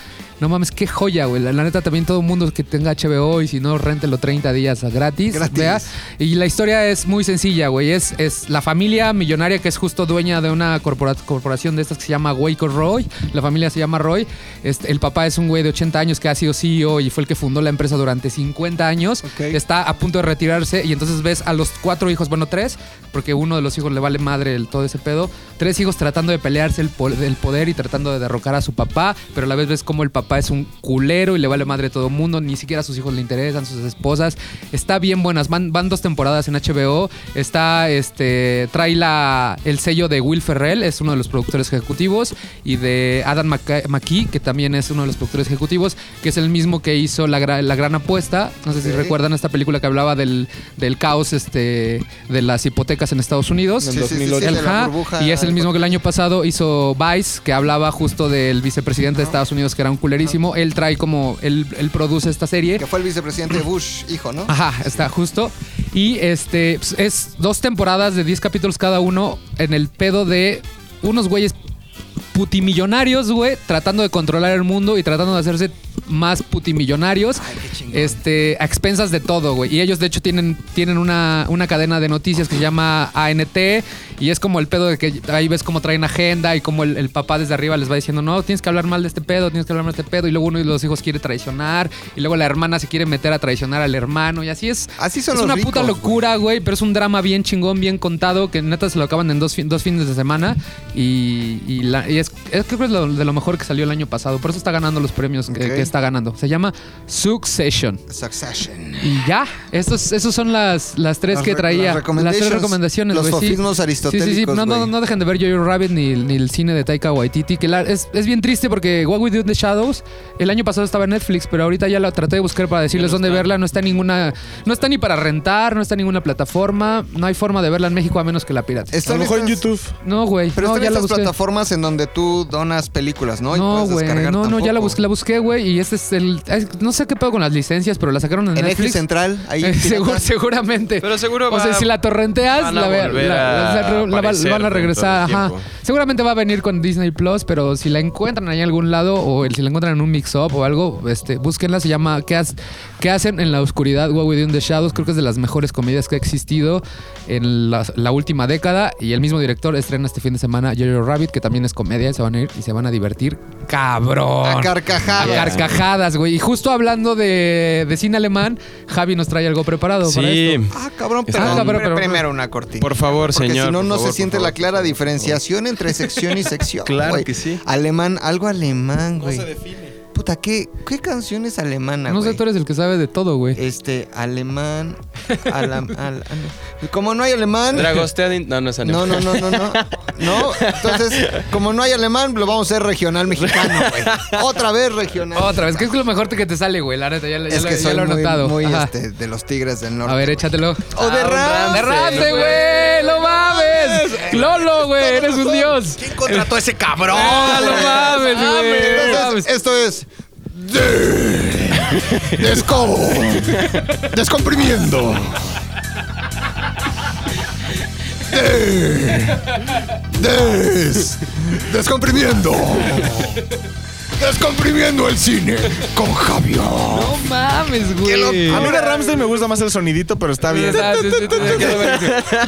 No mames, qué joya, güey. La, la neta también todo el mundo que tenga HBO y si no, réntelo 30 días gratis. Gratis. vea. Y la historia es muy sencilla, güey. Es, es la familia millonaria que es justo dueña de una corpora- corporación de estas que se llama Waco Roy. La familia se llama Roy. Este, el papá es un güey de 80 años que ha sido CEO y fue el que fundó la empresa durante 50 años. Ok. Está a punto de retirarse y entonces ves a los cuatro hijos, bueno, tres, porque uno de los hijos le vale madre el, todo ese pedo. Tres hijos tratando de pelearse el, el poder y tratando de derrocar a su papá, pero a la vez ves como el papá es un culero y le vale madre a todo el mundo, ni siquiera a sus hijos le interesan, sus esposas. Está bien buenas, van, van dos temporadas en HBO. Está, este, trae la, el sello de Will Ferrell, es uno de los productores ejecutivos, y de Adam McKee, que también es uno de los productores ejecutivos, que es el mismo que hizo La, la Gran Apuesta. No sé si recuerdan esta película que hablaba del, del caos este, de las hipotecas en Estados Unidos. Sí, sí, Ajá, burbuja. y es el mismo que el año pasado hizo Vice, que hablaba justo del vicepresidente de Estados Unidos, que era un Él trae como, él, él produce esta serie. Que fue el vicepresidente Bush, hijo, ¿no? Ajá, está justo. Y este pues, es dos temporadas de 10 capítulos cada uno en el pedo de unos güeyes putimillonarios, güey, tratando de controlar el mundo y tratando de hacerse más putimillonarios. Ay, qué. Este, a expensas de todo, güey. Y ellos, de hecho, tienen, tienen una, una cadena de noticias que se llama ANT. Y es como el pedo de que ahí ves cómo traen agenda y como el, el papá desde arriba les va diciendo, no, tienes que hablar mal de este pedo, tienes que hablar mal de este pedo. Y luego uno de los hijos quiere traicionar. Y luego la hermana se quiere meter a traicionar al hermano. Y así es. Así son es los una ricos, puta locura, güey. Pero es un drama bien chingón, bien contado. Que neta se lo acaban en dos, fin- dos fines de semana. Y, y la- y es, es- creo que es lo, de lo mejor que salió el año pasado. Por eso está ganando los premios que, que está está ganando. Se llama Succession. Succession. Y ya, estos, esos son las, las tres Las que traía. las tres recomendaciones. los güey, sí. sofismos Sí, sí, sí. aristotélicos, No, no, no dejen de ver Jojo Rabbit ni, ni el cine de Taika Waititi. Que la- es, es bien triste porque What We Do in the Shadows el año pasado estaba en Netflix, pero ahorita ya la traté de buscar para decirles dónde verla. No está en ninguna. No está ni para rentar, no está en ninguna plataforma. No hay forma de verla en México a menos que la pirates. A Están lo mejor en YouTube. No, güey. Pero no, están ya la estas busqué. plataformas en donde tú donas películas, ¿no? Y No, puedes güey. No, no, ya la busqué, la busqué, güey. Y este es el. no sé qué pedo con las licencias, pero la sacaron en, En Netflix Netflix. Central, ahí. [laughs] Eh, seguro- seguramente. Pero seguro O sea, va- si la torrenteas, van a la, la- la- la- la- aparecer van a regresar. Ajá. Seguramente va a venir con Disney Plus, pero si la encuentran ahí en algún lado o si la encuentran en un mix-up o algo, este, búsquenla. Se llama ¿Qué, has- qué hacen en la oscuridad? What We Do in the Shadows. Creo que es de las mejores comedias que ha existido en la, la última década. Y el mismo director estrena este fin de semana Jojo Rabbit, que también es comedia. Y se van a ir y se van a divertir. ¡Cabrón! A carcajadas. A carcajadas, güey. Y justo hablando de, de cine alemán, Javi nos trae algo preparado para Sí. esto. Ah, cabrón, pero, Ah, cabrón, pero- primero una cortina. Por favor, Porque señor. si no, no favor, se siente favor, la clara diferenciación entre sección y sección. Claro que sí. Alemán, algo alemán, güey. Puta, ¿qué, ¿qué canción es alemana, No sé, güey? tú eres el que sabe de todo, güey. Este, alemán. alam- al- al- como no hay alemán. Dragosteadin. No, no es No, no, no, no, no. No, entonces, como no hay alemán, lo vamos a hacer regional mexicano, güey. Otra vez regional. Otra vez, ¿qué es lo mejor que te sale, güey? La neta, ya, lo- ya Es que ya soy lo he muy, notado. muy, Ajá. este, de los Tigres del Norte. A ver, échatelo. O de Ah, un Ramsey. ¡De Ramsey, güey! ¡No mames! ¡Lolo, güey! ¡Eres un dios! ¿Quién contrató a ese cabrón? ¡Ah, no mames, güey! Entonces, mames. esto es. De- Desco. Descomprimiendo. De- Des. Descomprimiendo. Descomprimiendo el cine con Javier. No mames, güey. A mí de Ramsey me gusta más el sonidito, pero está bien. Ah.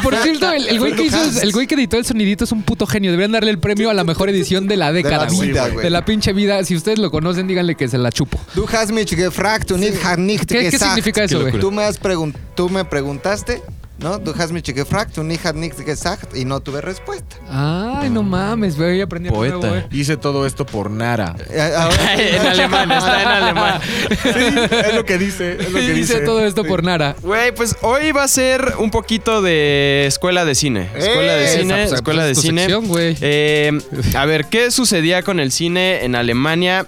Por cierto, el, el güey que hizo, el güey que editó el sonidito es un puto genio. Deberían darle el premio a la mejor edición de la década, la güey. vida, güey. De la pinche vida. Si ustedes lo conocen, díganle que se la chupo. Du hast mich gefragt und ich habe nicht ¿Qué, qué gesagt. significa eso, güey? Tú me, has pregun- tú me preguntaste, ¿no? Du hast mich gefragt und ich habe gesagt y no tuve respuesta. Ay, no mames, güey. Aprendí algo Poeta. nuevo, güey. Hice todo esto por Nara. Eh, ahora- [laughs] en alemán, está en alemán. Sí, es lo que dice. Es lo que Dice dice. todo esto por Nara. Güey, pues hoy va a ser un poquito de escuela de cine. Escuela de ¡Eh! cine, Esa, pues, escuela pues, de cine. Eh, a ver, ¿qué sucedía con el cine en Alemania?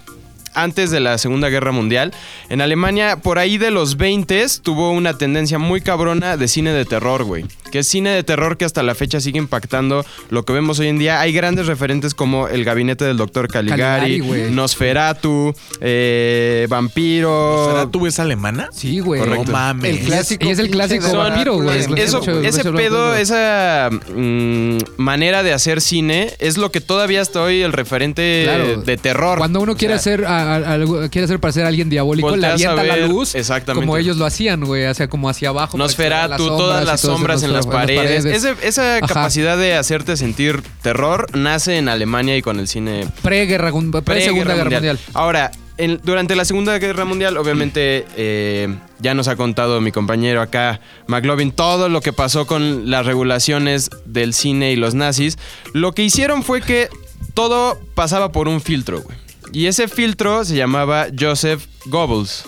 Antes de la Segunda Guerra Mundial. En Alemania, por ahí de los 20 tuvo una tendencia muy cabrona de cine de terror, güey. Que es cine de terror que hasta la fecha sigue impactando lo que vemos hoy en día. Hay grandes referentes como El Gabinete del Doctor Caligari. Nosferatu, eh, Vampiro. ¿Será tú es alemana? Sí, güey. No mames. El clásico. Y es el clásico Son- vampiro, güey. Es- Lo eso, ese pedo, esa mm, manera de hacer cine es lo que todavía hasta hoy el referente Claro. de terror. Cuando uno quiere O sea, hacer a- a- algo- quiere hacer parecer a alguien diabólico, le a avienta la luz. exactamente. Como ellos lo hacían, güey. Hacia como hacia abajo. Nosferatu, todas las y todo las paredes. Ese- esa Ajá. capacidad de hacerte sentir terror nace en Alemania y con el cine Pre-guerra, pre-segunda guerra mundial. Ahora, en- durante la Segunda Guerra Mundial, obviamente, eh, ya nos ha contado mi compañero acá, McLovin, todo lo que pasó con las regulaciones del cine y los nazis. Lo que hicieron fue que todo pasaba por un filtro, güey. Y ese filtro se llamaba Joseph Goebbels.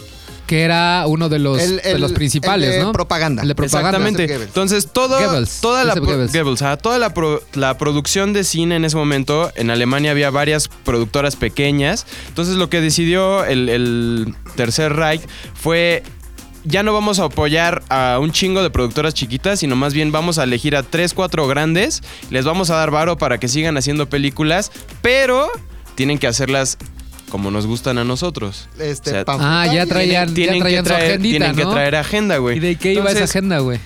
Que era uno de los, El- de el- los principales, el de ¿no? propaganda. El de propaganda. Exactamente. Entonces, todo, Goebbels. toda, la, Goebbels. Goebbels, ajá, toda la, pro- la producción de cine en ese momento, en Alemania había varias productoras pequeñas. Entonces, lo que decidió el, el Tercer Reich fue... Ya no vamos a apoyar a un chingo de productoras chiquitas, sino más bien vamos a elegir a tres, cuatro grandes. Les vamos a dar varo para que sigan haciendo películas, pero tienen que hacerlas como nos gustan a nosotros. Este, O sea, Ah, ya traían, ya tienen que su traer, agendita, tienen que traer agenda, güey. ¿Y de qué iba esa agenda, güey?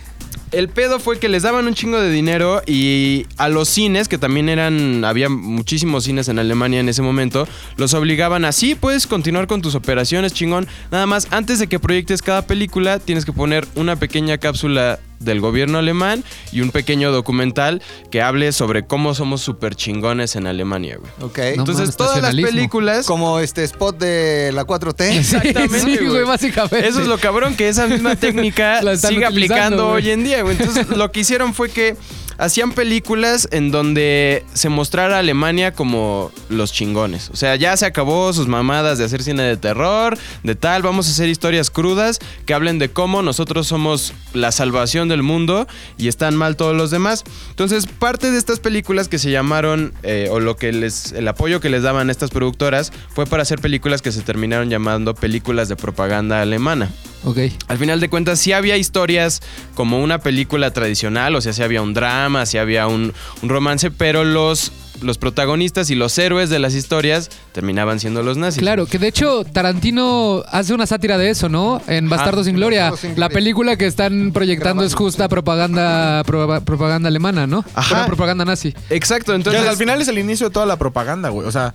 el pedo fue que les daban un chingo de dinero y a los cines, que también eran, había muchísimos cines en Alemania en ese momento, los obligaban a, sí, puedes continuar con tus operaciones, chingón. Nada más, antes de que proyectes cada película, tienes que poner una pequeña cápsula del gobierno alemán y un pequeño documental que hable sobre cómo somos súper chingones en Alemania, güey. Ok. No Entonces, mames, todas las películas... Como este spot de la 4T. [laughs] Exactamente, Sí, güey. güey, básicamente. Eso es lo cabrón, que esa misma [laughs] técnica La sigue aplicando güey. hoy en día, güey. Entonces, lo que hicieron fue que hacían películas en donde se mostrara a Alemania como los chingones. O sea, ya se acabó sus mamadas de hacer cine de terror, de tal, vamos a hacer historias crudas que hablen de cómo nosotros somos la salvación del mundo y están mal todos los demás. Entonces, parte de estas películas que se llamaron, eh, o lo que les, el apoyo que les daban estas productoras, fue para hacer películas que se terminaron llamando películas de propaganda alemana. Ok. Al final de cuentas, sí había historias como una película tradicional, o sea, sí había un drama, sí había un, un romance, pero los, los protagonistas y los héroes de las historias terminaban siendo los nazis. Claro, que de hecho Tarantino hace una sátira de eso, ¿no? En Bastardo sin Gloria. Bastardos sin La película que están proyectando es justa propaganda propa- propaganda alemana, ¿no? Ajá. Pero propaganda nazi. Exacto, Que entonces... al final es el inicio de toda la propaganda, güey. O sea,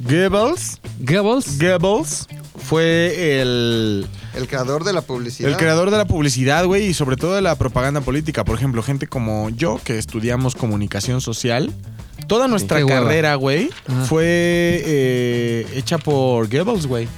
Goebbels, Goebbels. Goebbels fue el, El creador de la publicidad. el creador de la publicidad, güey, y sobre todo de la propaganda política. Por ejemplo, gente como yo, que estudiamos comunicación social. Toda nuestra carrera, güey, fue eh, hecha por Goebbels, güey.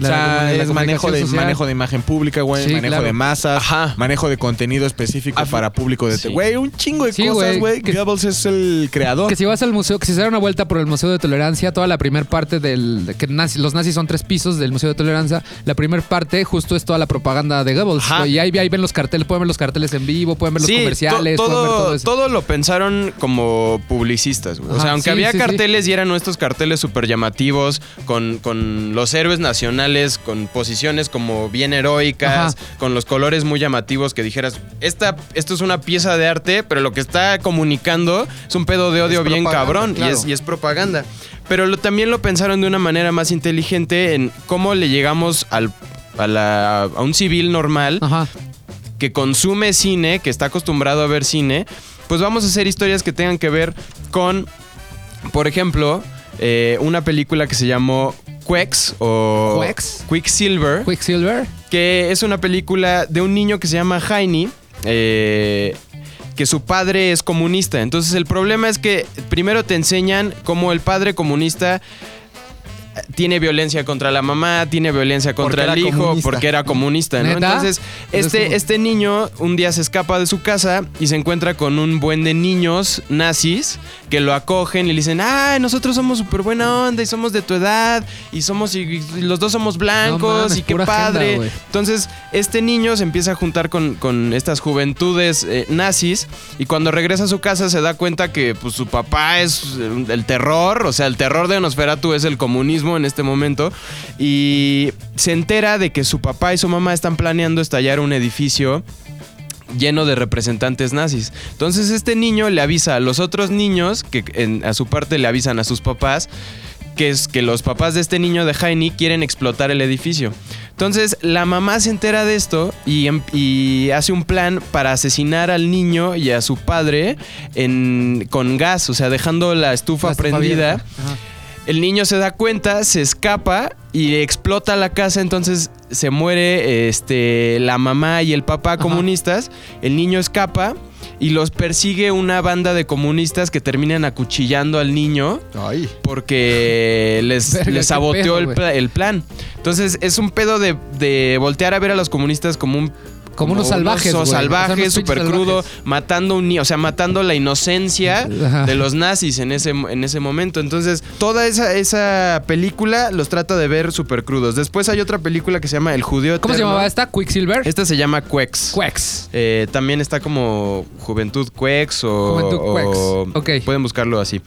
La- o sea, la es manejo de, social. manejo de imagen pública, güey, Sí, manejo claro. de masas, Ajá. manejo de contenido específico Af- para público de... Sí. Güey, un chingo de Sí, cosas, güey, Goebbels es el creador. Que si vas al museo, que si se da una vuelta por el Museo de Tolerancia, toda la primera parte del. de que nazi- los nazis son tres pisos del Museo de Tolerancia. La primera parte justo es toda la propaganda de Goebbels. Y ahí, ahí ven los carteles, pueden ver los carteles en vivo, pueden ver los Sí, comerciales, to- pueden ver todo todo, eso. todo lo pensaron como publicistas. güey. o sea, aunque sí, había sí, sí. carteles y eran estos carteles súper llamativos, con, con los héroes nacionales, con posiciones como bien heroicas, Ajá. con los colores muy llamativos que dijeras, esta, esto es una pieza de arte, pero lo que está comunicando es un pedo de odio Es bien cabrón y, es, y es propaganda. Pero lo- también lo pensaron de una manera más inteligente en cómo le llegamos al, a, la- a un civil normal Ajá. que consume cine, que está acostumbrado a ver cine, pues vamos a hacer historias que tengan que ver con, por ejemplo, eh, una película que se llamó Quex o Quex. Quicksilver, Quicksilver. que es una película de un niño que se llama Heine. eh, que su padre es comunista. Entonces el problema es que primero te enseñan cómo el padre comunista eh, tiene violencia contra la mamá, tiene violencia contra el hijo comunista. porque era comunista, ¿no? ¿Neta? Entonces, este, este niño un día se escapa de su casa y se encuentra con un buen de niños nazis que lo acogen y le dicen, ah, nosotros somos súper buena onda y somos de tu edad y somos y, y los dos somos blancos No mames, y qué agenda, padre. Entonces, este niño se empieza a juntar con, con estas juventudes eh, nazis y cuando regresa a su casa se da cuenta que pues, su papá es el terror, o sea, el terror de Nosferatu es el comunismo en este momento y se entera de que su papá y su mamá están planeando estallar un edificio lleno de representantes nazis. Entonces este niño le avisa a los otros niños, que en- a su parte le avisan a sus papás, que es que los papás de este niño de Heine quieren explotar el edificio. Entonces la mamá se entera de esto y, em- y hace un plan para asesinar al niño y a su padre en- con gas, o sea, dejando la estufa La estufa prendida. Ajá. El niño se da cuenta, se escapa y explota la casa, entonces se muere este, la mamá y el papá comunistas. El niño escapa y los persigue una banda de comunistas que terminan acuchillando al niño Ay. porque [laughs] les, Verga, les qué saboteó pedo, el plan. Entonces es un pedo de, de voltear a ver a los comunistas como un... Como unos salvajes. O sea, salvajes, súper crudo, matando un niño, o sea, matando la inocencia [laughs] Ajá. de los nazis en ese, en ese momento. Entonces, toda esa, esa película los trata de ver súper crudos. Después hay otra película que se llama El Judío ¿Cómo se Eterno. llamaba esta? Quicksilver. Esta se llama Quex. Quex. Eh, también está como Juventud Quex o, Juventud o- Quex. Ok. pueden buscarlo así.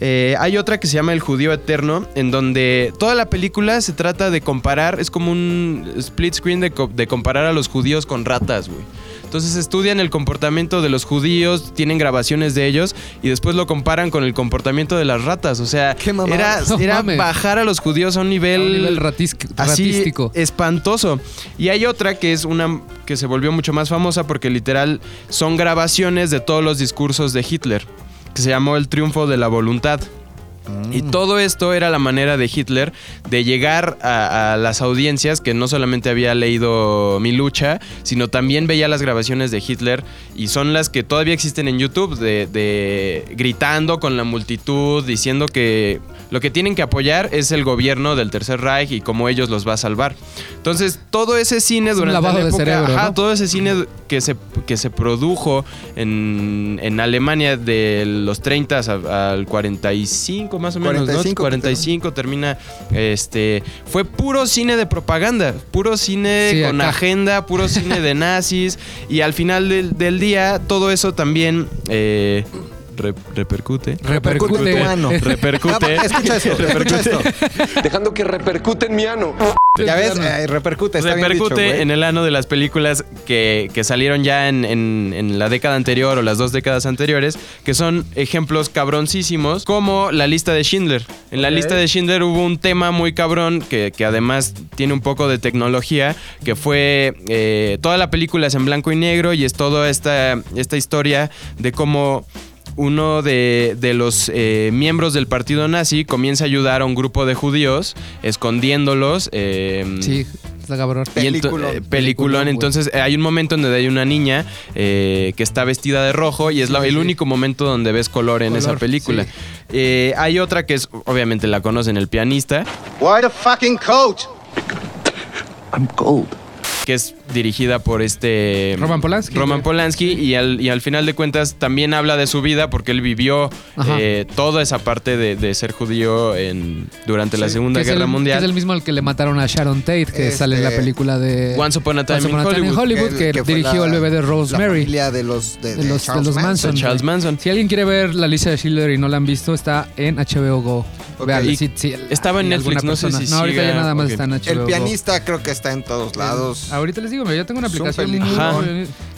Eh, hay otra que se llama El Judío Eterno, en donde toda la película se trata de comparar, es como un split screen de, de comparar a los judíos con ratas, güey. Entonces estudian el comportamiento de los judíos, tienen grabaciones de ellos y después lo comparan con el comportamiento de las ratas. O sea, era, No bajar a los judíos a un nivel, A un nivel ratis- así ratístico. espantoso. Y hay otra que es una que se volvió mucho más famosa porque literal son grabaciones de todos los discursos de Hitler, que se llamó El triunfo de la voluntad. Y todo esto era la manera de Hitler de llegar a, a las audiencias que no solamente había leído Mi lucha, sino también veía las grabaciones de Hitler y son las que todavía existen en YouTube, de, de gritando con la multitud, diciendo que lo que tienen que apoyar es el gobierno del Tercer Reich y cómo ellos los va a salvar. Entonces, todo ese cine un durante lavado la de época, cerebro, ajá, ¿no? todo ese cine que se, que se produjo en, en Alemania de los 30 a- al 45 más o menos, 45, ¿no? 45 termina, este, fue puro cine de propaganda, puro cine Sí, con acá. agenda, puro cine de [laughs] nazis y al final del, del día todo eso también eh, re- repercute. Repercute. Repercute. Ah, escucha eso, escucha esto. Dejando que repercute en mi ano. Ya ves, Eh, repercute, está bien repercute dicho, en el ano de las películas que, que salieron ya en, en- en la década anterior o las dos décadas anteriores, que son ejemplos cabroncísimos, como la lista de Schindler. En la lista de Schindler hubo un tema muy cabrón que, que además tiene un poco de tecnología, que fue eh, toda la película es en blanco y negro y es toda esta, esta historia de cómo uno de, de los eh, miembros del partido nazi comienza a ayudar a un grupo de judíos escondiéndolos. eh, Sí, está cabrón. y ento- Peliculón. eh, peliculón. güey. Entonces eh, hay un momento en donde hay una niña eh, que está vestida de rojo y es la- el único momento donde ves color en Color, esa película. sí. Eh, hay otra que es, obviamente la conocen, el pianista, Why the fucking coat? I'm cold. que es dirigida por este... Roman Polanski, Roman. Polanski y al, y al final de cuentas también habla de su vida porque él vivió eh, toda esa parte de, de ser judío en, durante la Segunda Guerra el- Mundial. que es el mismo al que le mataron a Sharon Tate, que Este- sale en la película de Once Upon a Time Once in Upon a Time in Hollywood. Hollywood, que, dirigió la- el bebé de La Rosemary. familia de los, de, De de los, de Charles los Manson. Manson. Charles güey. Manson. Si alguien quiere ver la lista de Schindler y no la han visto, está en HBO Go. Ok. Vean, sí, estaba en Netflix, no sé si No, ahorita siga, ya nada más está en HBO El Go. pianista creo que está en todos lados. Ahorita les digo, yo tengo una aplicación muy-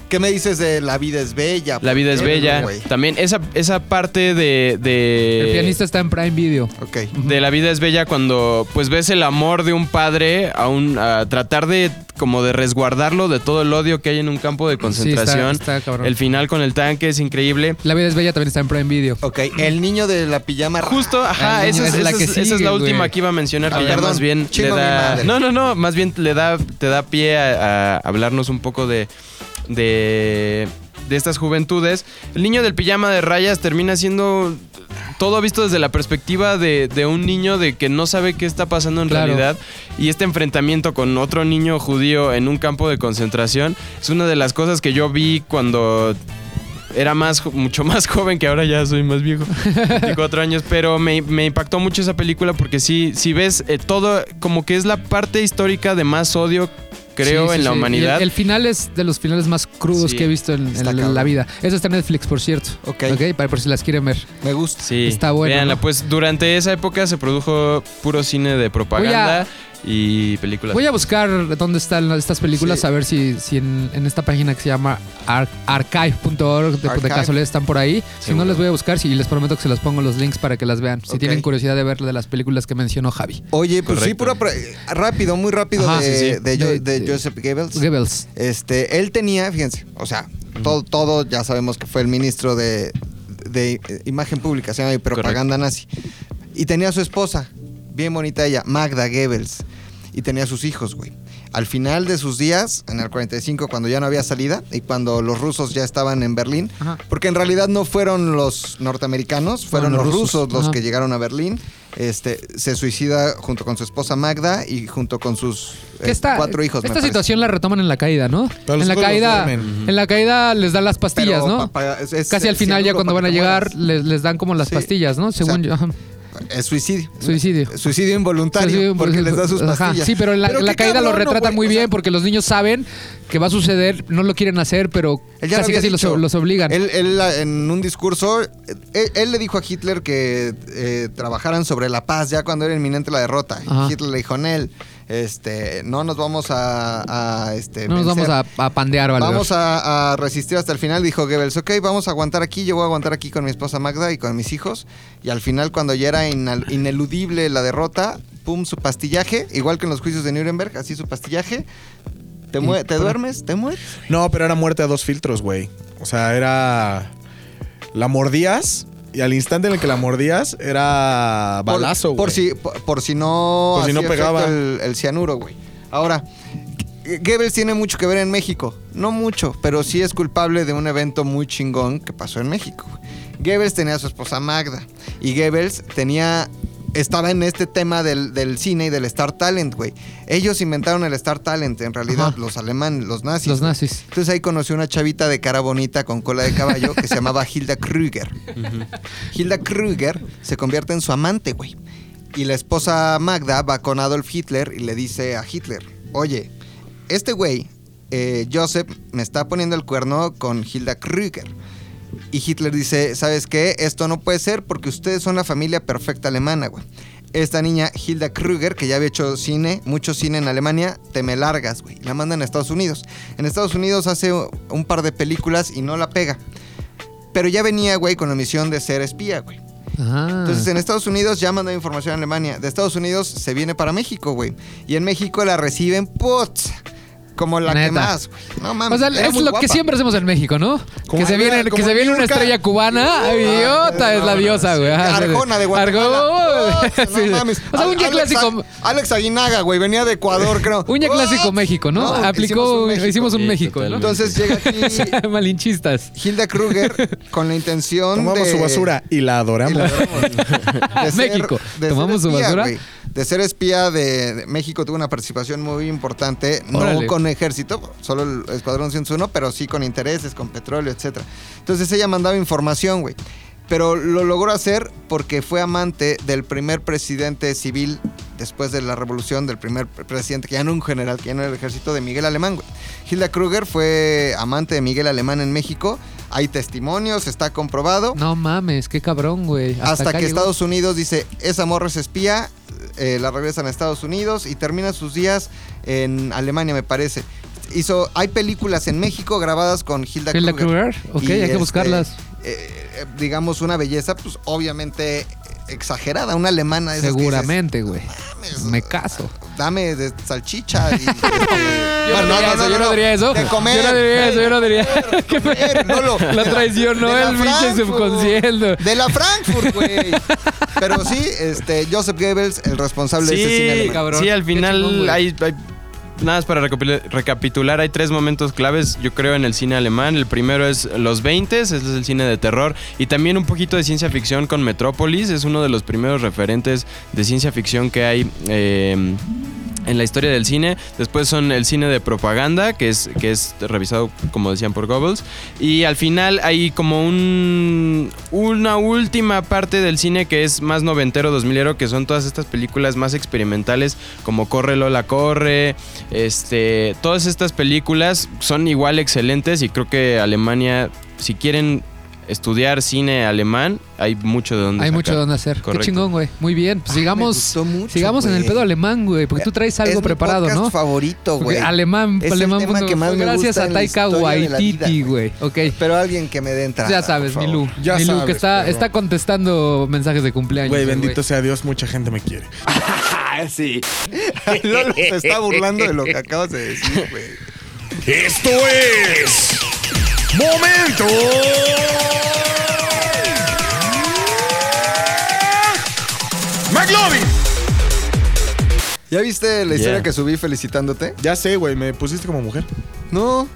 ¿Qué me dices de La vida es bella? La vida es bella. También esa, esa parte de, de- El pianista está en Prime Video. Ok. de la vida es bella cuando pues ves el amor de un padre a un a tratar de como de resguardarlo de todo el odio que hay en un campo de concentración. está cabrón. el final con el tanque es increíble. La vida es bella también está en Prime Video. Ok, el niño de la pijama. Justo, ajá, Ay, esa, es, la que es- esa es la última que iba a mencionar, Ah, que ya perdón, más bien le da. No, no, no, más bien le da, te da pie a, a hablarnos un poco de. De. de estas juventudes. El niño del pijama de rayas termina siendo. Todo visto desde la perspectiva de, de un niño de que no sabe qué está pasando en Claro. realidad. Y este enfrentamiento con otro niño judío en un campo de concentración es una de las cosas que yo vi cuando era más, mucho más [laughs] joven que ahora ya soy más viejo, 24 años, pero me, me impactó mucho esa película porque sí, si ves eh, todo, como que es la parte histórica de más odio, creo, Sí, sí, en la sí. Humanidad. El, el final es de los finales más crudos Sí, que he visto en, la- en cabrón. la vida. Eso está en Netflix, por cierto. Ok. Para por si las quieren ver. Me gusta. Sí, está bueno, véanla. ¿no? Pues durante esa época se produjo puro cine de propaganda y películas. Voy a buscar dónde están estas películas, Sí. a ver si, si en, en esta página que se llama ar- archive.org de, de Archive. casualidad están por ahí. Si no, les voy a buscar y les prometo que se los pongo los links para que las vean. Si tienen curiosidad de ver de las películas que mencionó Javi. Oye, pues sí, pura rápido, muy rápido Ajá, de, sí, sí. de Jo- De- de de- Joseph Goebbels. Goebbels. Este, él tenía, fíjense, o sea, todo, todo ya sabemos que fue el ministro de, de imagen pública, se llama y propaganda nazi. Y tenía a su esposa, bien bonita ella, Magda Goebbels. Y tenía sus hijos, güey. Al final de sus días, en el 45, cuando ya no había salida y cuando los rusos ya estaban en Berlín, Ajá. porque en realidad no fueron los norteamericanos, fueron los los rusos, rusos. los Ajá. que llegaron a Berlín. Este, se suicida junto con su esposa Magda y junto con sus eh, esta, cuatro hijos. Esta situación la retoman en la caída, ¿no? Pero en la caída, en la caída les dan las pastillas, Pero ¿no? es- es- Casi al final ya cuando van a llegar les, les dan como las Sí. pastillas, ¿no? Según sea, yo. Es suicidio. Suicidio. Suicidio involuntario. Suicidio, porque les da sus Ajá, pastillas. Sí, pero la, la caída lo cabrón, ¿no, retratan güey? muy O bien sea, porque los niños saben que va a suceder, no lo quieren hacer, pero casi casi los, dicho. los obligan. Él, él, en un discurso, él, él le dijo a Hitler que eh, trabajaran sobre la paz ya cuando era inminente la derrota. Ajá. Hitler le dijo, Nel, este, no nos vamos a, a, este, no nos vencer. vamos a, a pandear. Vamos a, a resistir hasta el final, dijo Goebbels. Ok, vamos a aguantar aquí. Yo voy a aguantar aquí con mi esposa Magda y con mis hijos. Y al final, cuando ya era ineludible la derrota, pum, su pastillaje, igual que en los juicios de Nuremberg, así su pastillaje. Te, Y mue- te duermes, te mueres. No, pero era muerte a dos filtros, güey. O sea, era. La mordías y al instante en el que la mordías era balazo, güey. por, si, por, por si no. Por si no pegaba. El, el cianuro, güey. Ahora, Goebbels tiene mucho que ver en México. No mucho, pero sí es culpable de un evento muy chingón que pasó en México. güey. Goebbels tenía a su esposa Magda. Y Goebbels tenía estaba en este tema del, del cine y del Star Talent, güey. Ellos inventaron el Star Talent, en realidad, Ajá. los alemanes, los nazis. Los güey. nazis. Entonces ahí conoció una chavita de cara bonita con cola de caballo que se llamaba Hilda Krüger. Hilda Krüger se convierte en su amante, güey. Y la esposa Magda va con Adolf Hitler y le dice a Hitler, oye, este güey, eh, Joseph, me está poniendo el cuerno con Hilda Krüger. Y Hitler dice, ¿sabes qué? Esto no puede ser porque ustedes son la familia perfecta alemana, güey. Esta niña, Hilda Krüger, que ya había hecho cine, mucho cine en Alemania, te me largas, güey. La mandan a Estados Unidos. En Estados Unidos hace un par de películas y no la pega. Pero ya venía, güey, con la misión de ser espía, güey. Ajá. Entonces en Estados Unidos ya mandó información a Alemania. De Estados Unidos se viene para México, güey. Y en México la reciben, putz, como la que Neta. más, güey. No mames. O sea, era es muy lo que guapa. siempre hacemos en México, ¿no? Como Que se viene, que como se viene una Niurka. estrella cubana. Uh, idiota, es la diosa, güey. Ajá, Arjona de Guatemala. Putz, [laughs] Sí. No mames. O sea, un ya Alex clásico. Alex Aguinaga, güey, venía de Ecuador, creo. [laughs] Un ya clásico. México, ¿no? No, Aplicó, hicimos un Sí, México, ¿no? totalmente. Entonces llega aquí [laughs] Malinchistas. Hilda Krüger con la intención Tomamos de... su basura y la adoramos. Y. De ser- México. de Tomamos su basura. güey. De ser espía de, de México tuvo una participación muy importante, no Órale. Ejército, solo el Escuadrón 101, pero sí con intereses, con petróleo, etcétera. Entonces ella mandaba información, güey. Pero lo logró hacer porque fue amante del primer presidente civil después de la revolución, del primer pre- presidente, que ya no un general, que ya no era el ejército, de Miguel Alemán, güey. Hilda Kruger fue amante de Miguel Alemán en México. Hay testimonios, está comprobado. No mames, qué cabrón, güey. Hasta, que llegó. Estados Unidos dice, esa morra es espía, eh, la regresan a Estados Unidos y termina sus días en Alemania, me parece. Hizo, hay películas en México grabadas con Hilda, Hilda Kruger. Kruger. Ok, Y, hay que este, buscarlas. eh, eh, digamos, una belleza, pues obviamente exagerada, una alemana. de Seguramente, güey. "Mames, Me caso. Dame de salchicha. y- [laughs] Yo Bueno, no, diría eso, yo no diría eso. De comer. Yo no diría eso, yo no diría. De comer, [laughs] no lo- La traicionó de la el pinche subconsciente. De la Frankfurt, güey. Pero sí, este, Joseph Goebbels, el responsable de ese cine Sí, alemán. cabrón. sí, al final chingón, hay, hay- Nada más para recapitula- recapitular, hay tres momentos claves, yo creo, en el cine alemán. El primero es los 20, ese es el cine de terror. Y también un poquito de ciencia ficción con Metrópolis. Es uno de los primeros referentes de ciencia ficción que hay eh, en la historia del cine. Después son el cine de propaganda, que es, que es revisado, como decían, por Goebbels. Y al final hay como un, una última parte del cine que es más noventero, 2000ero, que son todas estas películas más experimentales, como Corre Lola Corre. Este, todas estas películas son igual excelentes y creo que Alemania, si quieren estudiar cine alemán, hay mucho de donde Hay sacar. mucho donde hacer. Correcto. Qué chingón, güey. Muy bien. Pues me sigamos, gustó mucho, sigamos en el pedo alemán, güey. Porque tú traes algo es mi preparado, podcast ¿no? favorito, güey. Alemán, Es el alemán. tema punto- que más me gracias gusta a Taika de Waititi, güey. Ok. Pero alguien que me dé entrada. Ya sabes. Milú. Ya Milú, que sabes, está, perro. está contestando mensajes de cumpleaños. Güey, bendito sea Dios, mucha gente me quiere. [laughs] [laughs] Lolo se está burlando de lo que acabas de decir, güey. Esto es. ¡Momento! ¡McLovin! ¿Ya viste la historia Yeah. que subí felicitándote? Ya sé, güey, me pusiste como mujer. No,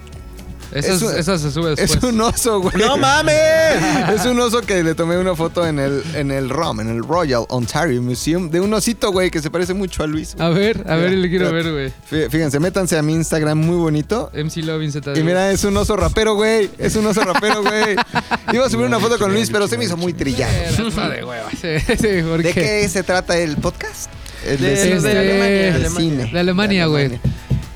Esa, Es esa se sube después. es un oso, güey. ¡No mames! [laughs] Es un oso que le tomé una foto en el, en el ROM, en el Royal Ontario Museum, de un osito, güey, que se parece mucho a Luis. A ver, a ver, le quiero mira. ver, güey. Fí- Fíjense, métanse a mi Instagram, muy bonito. MC Lovin Z. Y mira, es un oso rapero, güey. Es un oso rapero, [laughs] güey. Iba a subir una foto con Luis, pero se me hizo muy trillado. De hueva. [laughs] Sí, sí, ¿por ¿De qué? se trata el podcast? El De- cine. de Alemania, De Alemania. cine. De Alemania, güey.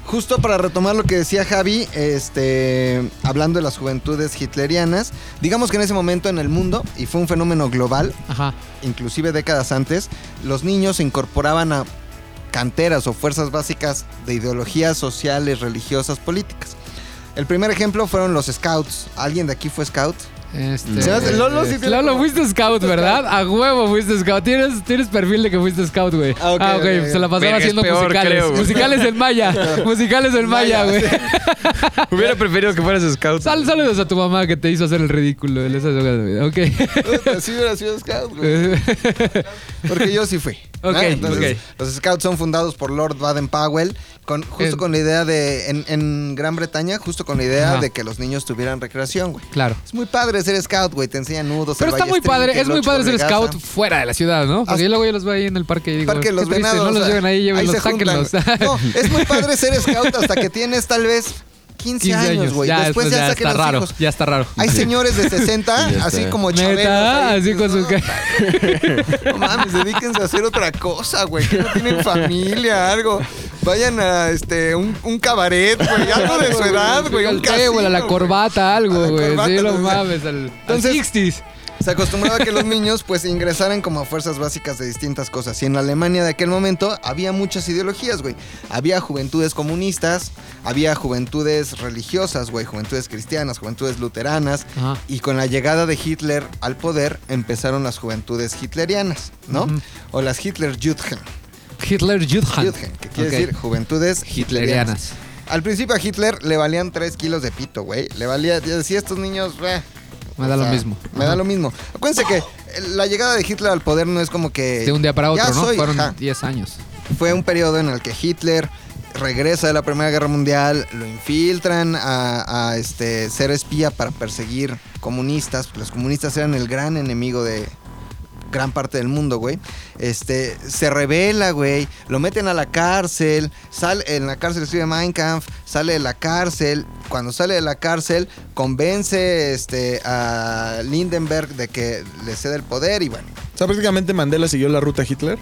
Justo para retomar lo que decía Javi, este, hablando de las juventudes hitlerianas, digamos que en ese momento en el mundo, y fue un fenómeno global, Ajá. inclusive décadas antes, los niños se incorporaban a canteras o fuerzas básicas de ideologías sociales, religiosas, políticas. El primer ejemplo fueron los scouts. ¿Alguien de aquí fue scout? Este, Lolo sí tiene Lolo, como- fuiste scout, ¿verdad? A huevo fuiste scout. Tienes, tienes perfil de que fuiste scout, güey. Ah, ok, Ah, ok. ok. Se la pasaba Verga, es haciendo peor, musicales. creo, güey. musicales en maya. [laughs] musicales en maya, güey. [laughs] Hubiera preferido que fueras scout. Sal, saludos a tu mamá que te hizo hacer el ridículo en esa época de mi vida. Ok. Puta, sí hubiera sido scout, güey. [laughs] Porque yo sí fui. Ok, Entonces, ok. los Scouts son fundados por Lord Baden-Powell, con, justo En- con la idea de, en, en Gran Bretaña, justo con la idea Ajá. de que los niños tuvieran recreación, güey. Claro. Es muy padre ser scout, güey. Te enseñan nudos. Pero está muy padre, es muy padre ser scout fuera de la ciudad, ¿no? Porque yo luego yo los veo ahí en el parque y digo, Parque Los triste, Venados. no los lleven ahí, llévenlos, sáquenlos. [laughs] No, es muy padre ser scout hasta que tienes tal vez 15, 15 años, güey. Ya, Después ya, saquen está los raro, hijos. ya está raro. Hay señores de [laughs] 60, Ya así como ahí, así con su no, [laughs] No mames, dedíquense a hacer otra cosa, güey. Que no tienen familia, algo. Vayan a este un, un cabaret, güey. Algo de su edad, güey. Un table, a la casino, corbata, algo, güey. Sí, lo o sea. mames, al, Entonces- al 60s. Se acostumbraba a que los niños pues ingresaran como a fuerzas básicas de distintas cosas. Y en la Alemania de aquel momento había muchas ideologías, güey. Había juventudes comunistas, había juventudes religiosas, güey, juventudes cristianas, juventudes luteranas. Ajá. Y con la llegada de Hitler al poder empezaron las juventudes hitlerianas, ¿no? O las. Hitler Judhan. Juden, que quiere decir juventudes hitlerianas. Hitlerianas. Al principio a Hitler le valían 3 kilos de pito, güey. Le valía, yo decía, estos niños, Me da o lo mismo. Me da lo mismo. Acuérdense que la llegada de Hitler al poder no es como que. De un día para otro, ¿no? soy, Fueron ajá. 10 años. Fue un periodo en el que Hitler regresa de la Primera Guerra Mundial, lo infiltran a, a, este, ser espía para perseguir comunistas. Los comunistas eran el gran enemigo de gran parte del mundo, güey. Este, se revela, güey. Lo meten a la cárcel. Sale, en la cárcel escribe Mein Kampf. Sale de la cárcel. Cuando sale de la cárcel, convence este, a Lindenberg de que le cede el poder y bueno. Prácticamente Mandela siguió la ruta Hitler.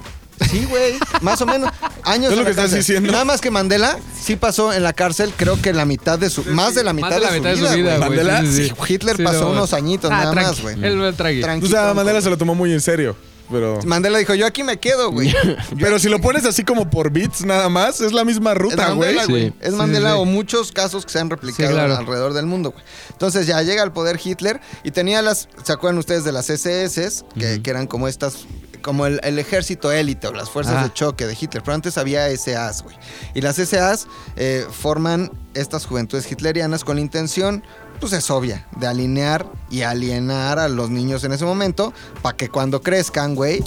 Sí, güey, más o menos. Años Es lo que estás cárcel. diciendo. Nada más que Mandela sí pasó en la cárcel, creo que la mitad de su. Más de la mitad, Más de la mitad de su vida, güey. ¿Mandela? Sí, sí, sí. Hitler Sí, pasó no. unos añitos Ah, nada tranqui. más, güey. Él lo trague. O Tranquilo. sea, Mandela se lo tomó muy en serio. Pero. Mandela dijo, yo aquí me quedo, güey. [laughs] Pero si lo pones así como por bits nada más, es la misma Es ruta, güey. Mandela, güey. Sí. Es Sí, Mandela sí, sí. o muchos casos que se han replicado Sí, claro. alrededor del mundo, güey. Entonces ya llega al poder Hitler y tenía las, ¿se acuerdan ustedes de las SS? Que, que eran como estas, como el, el ejército élite o las fuerzas de choque de Hitler. Pero antes había SAs, güey. Y las SAs eh, forman estas juventudes hitlerianas con la intención, pues es obvia, de alinear y alienar a los niños en ese momento para que cuando crezcan, güey,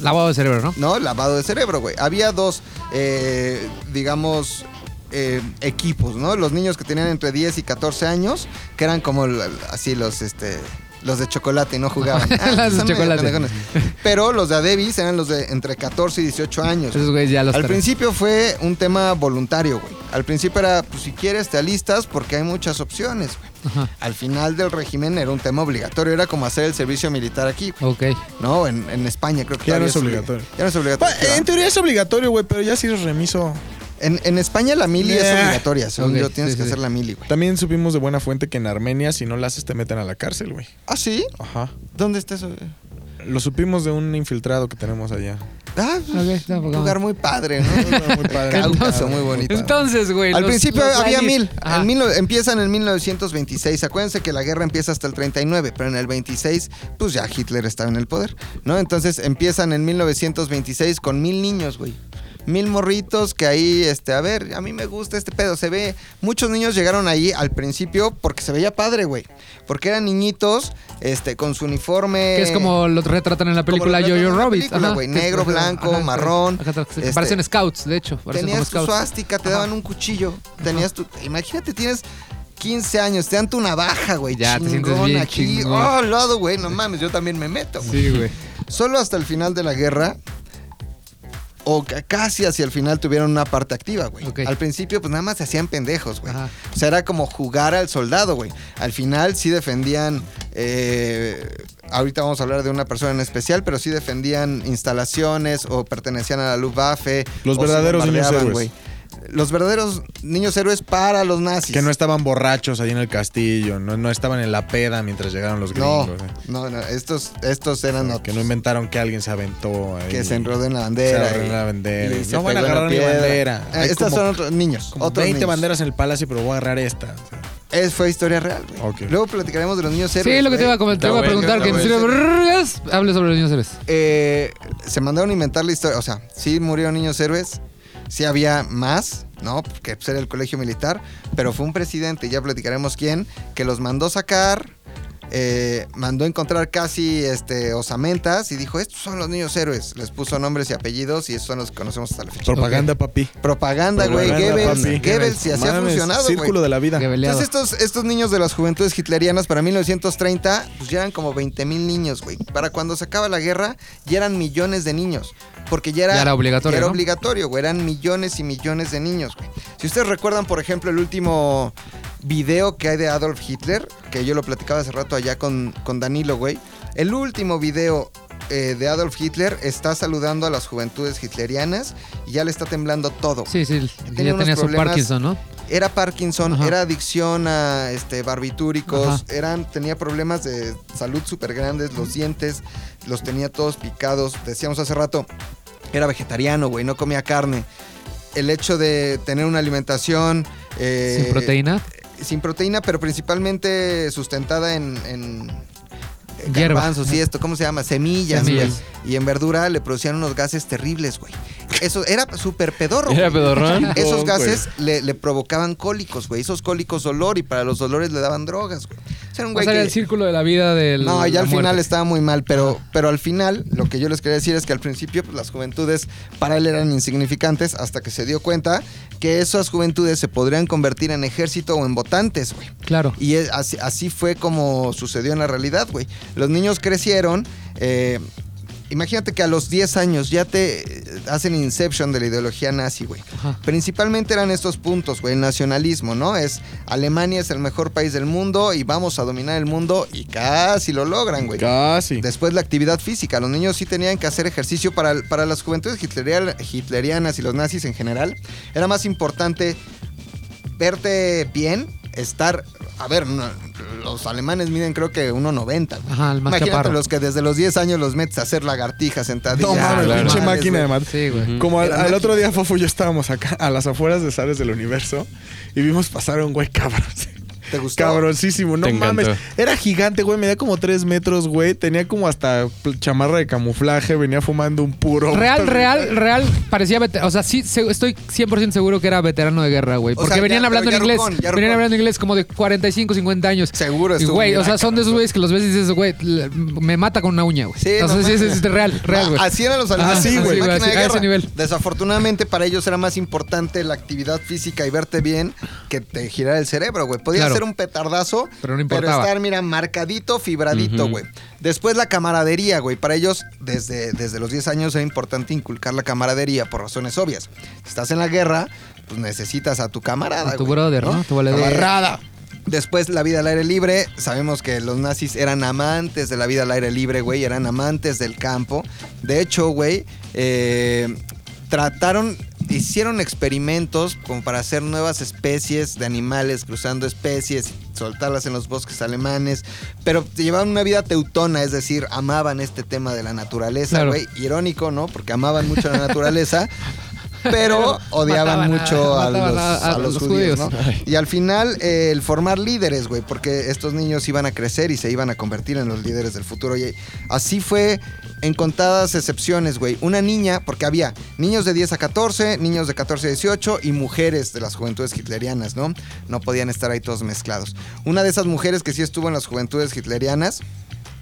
Lavado de cerebro, ¿no? ¿no? Lavado de cerebro, güey. Había dos, eh, digamos, eh, equipos, ¿no? Los niños que tenían entre 10 y 14 años, que eran como así los, este... Los de chocolate y no jugaban. [laughs] Ah, Las de son medio chocolate. Pero los de Adebis eran los de entre 14 y 18 años. Esos güeyes ya los Al principio fue un tema voluntario, güey. Al principio era, pues si quieres te alistas porque hay muchas opciones, güey. Ajá. Al final del régimen era un tema obligatorio, era como hacer el servicio militar aquí, güey. Ok. ¿no? En, en España creo que Ya no es obligatorio. Ya no es obligatorio. Pues, en teoría es obligatorio, güey, pero ya si eres remiso. En, en España la mili es obligatoria, según yo tienes sí, que sí, hacer la mili, güey. También supimos de buena fuente que en Armenia, si no la haces, te meten a la cárcel, güey. ¿Ah, sí? Ajá. ¿Dónde está eso? Lo supimos de un infiltrado que tenemos allá. Ah, Ok, está [laughs] un lugar muy padre, ¿no? Muy padre. Cáucaso, muy bonito. Entonces, güey. Al los- principio los había mil. En mil empiezan en 1926. Acuérdense que la guerra empieza hasta el 39, pero en el 26, pues ya Hitler estaba en el poder, ¿no? Entonces empiezan en 1926 con mil niños, güey. Mil morritos que ahí, este, a ver, a mí me gusta este pedo. Se ve, muchos niños llegaron ahí al principio porque se veía padre, güey. Porque eran niñitos, este, con su uniforme. Que es como lo retratan en la película la Rabbit. güey, negro, blanco, ajá, marrón, ajá, este- parecen scouts, de hecho. Tenías tu como scouts. suástica, te Ajá. daban un cuchillo. Tenías tu. Imagínate, tienes 15 años, te dan tu navaja, güey. Ya, te sientes chingón bien aquí. chingón. Oh, al lado, güey. No mames, yo también me meto, güey. Sí, güey. Solo hasta el final de la guerra. O ca- casi hacia el final tuvieron una parte activa, güey. Al principio, pues nada más se hacían pendejos, güey. Ajá. O sea, era como jugar al soldado, güey. Al final sí defendían. eh, ahorita vamos a hablar de una persona en especial, pero sí defendían instalaciones o pertenecían a la Luftwaffe. Los verdaderos niños héroes. güey. Los verdaderos niños héroes para los nazis. Que no estaban borrachos ahí en el castillo, no, no estaban en la peda mientras llegaron los No, gringos. eh. no, no, estos, estos eran Que otros. no inventaron que alguien se aventó ahí. que se enredó en la bandera. Se enredó en la bandera. y Y se no van a agarrar mi bandera. Eh, como- son otros niños. Como otros 20 niños. banderas en el palacio, pero voy a agarrar esta. Es, fue historia real, güey. Ok. Luego platicaremos de los niños héroes. Sí, lo que te iba a, comentar, te iba a preguntar. Que en serio, hable sobre los niños héroes. Eh, se mandaron a inventar la historia. O sea, sí murieron niños héroes. Sí había más, ¿no? Porque pues, era el colegio militar. Pero fue un presidente, ya platicaremos quién, que los mandó sacar. Eh, mandó encontrar casi este, osamentas y dijo, estos son los niños héroes. Les puso nombres y apellidos y esos son los que conocemos hasta la fecha. Propaganda, papi. Propaganda, güey. Goebbels, papi. Goebbels, y así ha funcionado. Círculo de la vida. Entonces estos, estos niños de las juventudes hitlerianas para 1930 pues ya eran como 20 mil niños, güey. Para cuando se acaba la guerra ya eran millones de niños. Porque ya era, Ya era obligatorio, ya era ¿no? obligatorio, güey. Eran millones y millones de niños, güey. Si ustedes recuerdan, por ejemplo, el último video que hay de Adolf Hitler, que yo lo platicaba hace rato allá con, con Danilo, güey. El último video eh, de Adolf Hitler está saludando a las juventudes hitlerianas y ya le está temblando todo. Sí, sí, Tenía ya tenía su Parkinson, ¿no? Era Parkinson, Ajá. era adicción a este, barbitúricos, Ajá. eran, tenía problemas de salud súper grandes, los dientes los tenía todos picados. Decíamos hace rato, era vegetariano, güey, no comía carne. El hecho de tener una alimentación... eh, Sin proteína. Sin proteína, pero principalmente sustentada en... en Hierba. garbanzos y esto, ¿cómo se llama? Semillas. Semillas. güey. Y en verdura le producían unos gases terribles, güey. Eso era súper pedorro. Era pedorrón. [laughs] Esos gases le, le provocaban cólicos, güey. Esos cólicos dolor y para los dolores le daban drogas, güey. Era un O güey sea, era que- el círculo de la vida del. no, ya al final estaba muy mal, pero, pero al final lo que yo les quería decir es que al principio pues, las juventudes para él eran insignificantes hasta que se dio cuenta que esas juventudes se podrían convertir en ejército o en votantes, güey. Claro. Y es- así, así fue como sucedió en la realidad, güey. Los niños crecieron. eh, imagínate que a los 10 años ya te eh, hacen inception de la ideología nazi, güey. Principalmente eran estos puntos, güey. El nacionalismo, ¿no? Es Alemania es el mejor país del mundo y vamos a dominar el mundo y casi lo logran, güey. Casi. Después la actividad física. Los niños sí tenían que hacer ejercicio para, para las juventudes hitleria- hitlerianas y los nazis en general. Era más importante verte bien, estar... A ver, no, los alemanes miden creo que 1.90. güey. Ajá, el más Imagínate chaparro. los que desde los 10 años los metes a hacer lagartijas sentadillas. No mames, claro. pinche máquina de. Sí, güey. Como al, al otro día, Fofo y yo estábamos acá a las afueras de Sares del Universo y vimos pasar a un güey cabrón. ¿Te gustó? Cabroncísimo, no Te encantó. mames. Era gigante, güey, medía como tres metros, güey. Tenía como hasta chamarra de camuflaje, venía fumando un puro. Real, [laughs] real, real, parecía veterano. O sea, sí, se- estoy 100% seguro que era veterano de guerra, güey. O Porque sea, venían ya- hablando en inglés. rucón, venían rucón. hablando en inglés como de 45, 50 años. Seguro Y, güey, o sea, son de esos güeyes que los ves y dices, güey, me mata con una uña, güey. Sí, no sí, es, real, real, güey. Así eran los alemanes. Así, güey. máquina así, de a ese guerra. nivel. Desafortunadamente para ellos era más importante la actividad física y verte bien que te girara el cerebro, güey. Podía Claro. Ser un petardazo, Pero no importaba. estar, mira, marcadito, fibradito, güey. Después la camaradería, güey. Para ellos, desde, desde los 10 años era importante inculcar la camaradería por razones obvias. Si estás en la guerra, pues necesitas a tu camarada, A tu güey, brother, ¿no? Tu valedor. Camarada. Después la vida al aire libre, sabemos que los nazis eran amantes de la vida al aire libre, güey, eran amantes del campo. De hecho, güey, eh, trataron, hicieron experimentos como para hacer nuevas especies de animales, cruzando especies, soltarlas en los bosques alemanes, pero llevaban una vida teutona, es decir, amaban este tema de la naturaleza, Claro. güey. Irónico, ¿no? Porque amaban mucho la naturaleza. [laughs] Pero odiaban mucho a, los, a- a a los los judíos, judíos. ¿no? Y al final, eh, el formar líderes, güey, porque estos niños iban a crecer y se iban a convertir en los líderes del futuro. Y así fue en contadas excepciones, güey. Una niña, porque había niños de 10 a 14, niños de 14 a 18 y mujeres de las juventudes hitlerianas, ¿no? No podían estar ahí todos mezclados. Una de esas mujeres que sí estuvo en las juventudes hitlerianas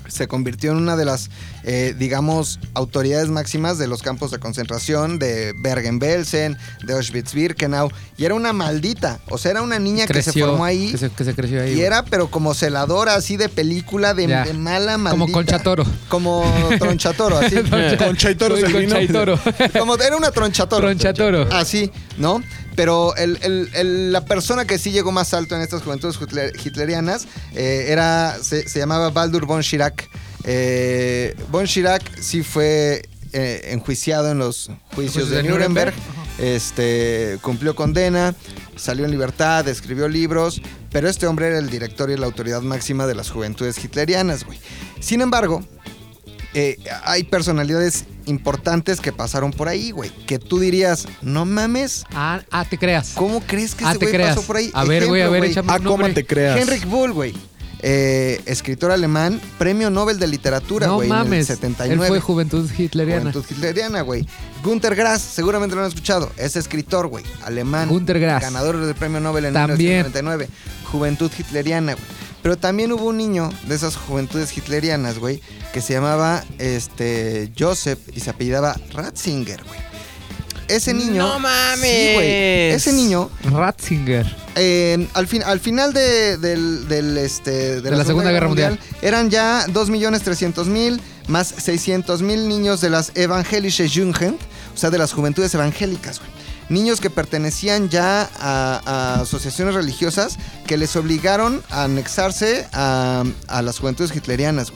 se convirtió en una de las, eh, digamos, autoridades máximas de los campos de concentración de Bergen-Belsen, de Auschwitz-Birkenau, y era una maldita, o sea, era una niña que se formó ahí, Que se, que se creció ahí. y era, pero como celadora, así de película, de, mala maldita. Como Concha Toro. Como tronchatoro, así. [laughs] Concha y Toro. como, era una tronchatoro. Tronchatoro. Así, ¿no? Pero la persona que sí llegó más alto en estas juventudes hitler- hitlerianas eh, era, se, se llamaba Baldur von Schirach. Eh, von Schirach sí fue eh, enjuiciado en los juicios de, de Nuremberg. Nuremberg. Este, cumplió condena, salió en libertad, escribió libros, pero este hombre era el director y la autoridad máxima de las juventudes hitlerianas, güey. Sin embargo, eh, hay personalidades importantes que pasaron por ahí, güey. Que tú dirías, no mames, Ah, ah, te creas. ¿cómo crees que Ah, ese güey pasó por ahí? A ver, güey, a ver, échame Ah, cómo te creas. Henrik Bull, güey. Eh, escritor alemán, premio Nobel de literatura, No güey, en el mames. 79. Él fue juventud hitleriana. Juventud hitleriana, güey. Gunther Grass, seguramente lo han escuchado. Es escritor, güey. Alemán. Günter Grass. Ganador del premio Nobel en También. 1999. Juventud hitleriana, güey. Pero también hubo un niño de esas juventudes hitlerianas, güey, que se llamaba este Joseph y se apellidaba Ratzinger, güey. Ese niño. ¡No mames! Sí, güey. Ese niño Ratzinger. eh, al, fin, al final de, del, del, este, de, la Segunda Guerra Mundial. eran ya 2.300.000 más 600.000 niños de las Evangelische Jugend, o sea, de las juventudes evangélicas, güey. Niños que pertenecían ya a, a asociaciones religiosas que les obligaron a anexarse a, a las juventudes hitlerianas.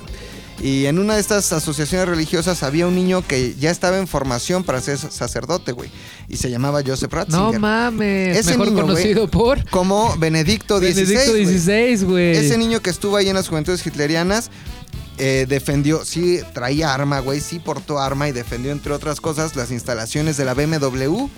Y en una de estas asociaciones religiosas había un niño que ya estaba en formación para ser sacerdote, güey. Y se llamaba Joseph Ratzinger. No mames. Ese Mejor niño, conocido por como Benedicto XVI. Benedicto. XVI, güey. Ese niño que estuvo ahí en las juventudes hitlerianas eh, defendió, sí, traía arma, güey, sí portó arma y defendió, entre otras cosas, las instalaciones de la BMW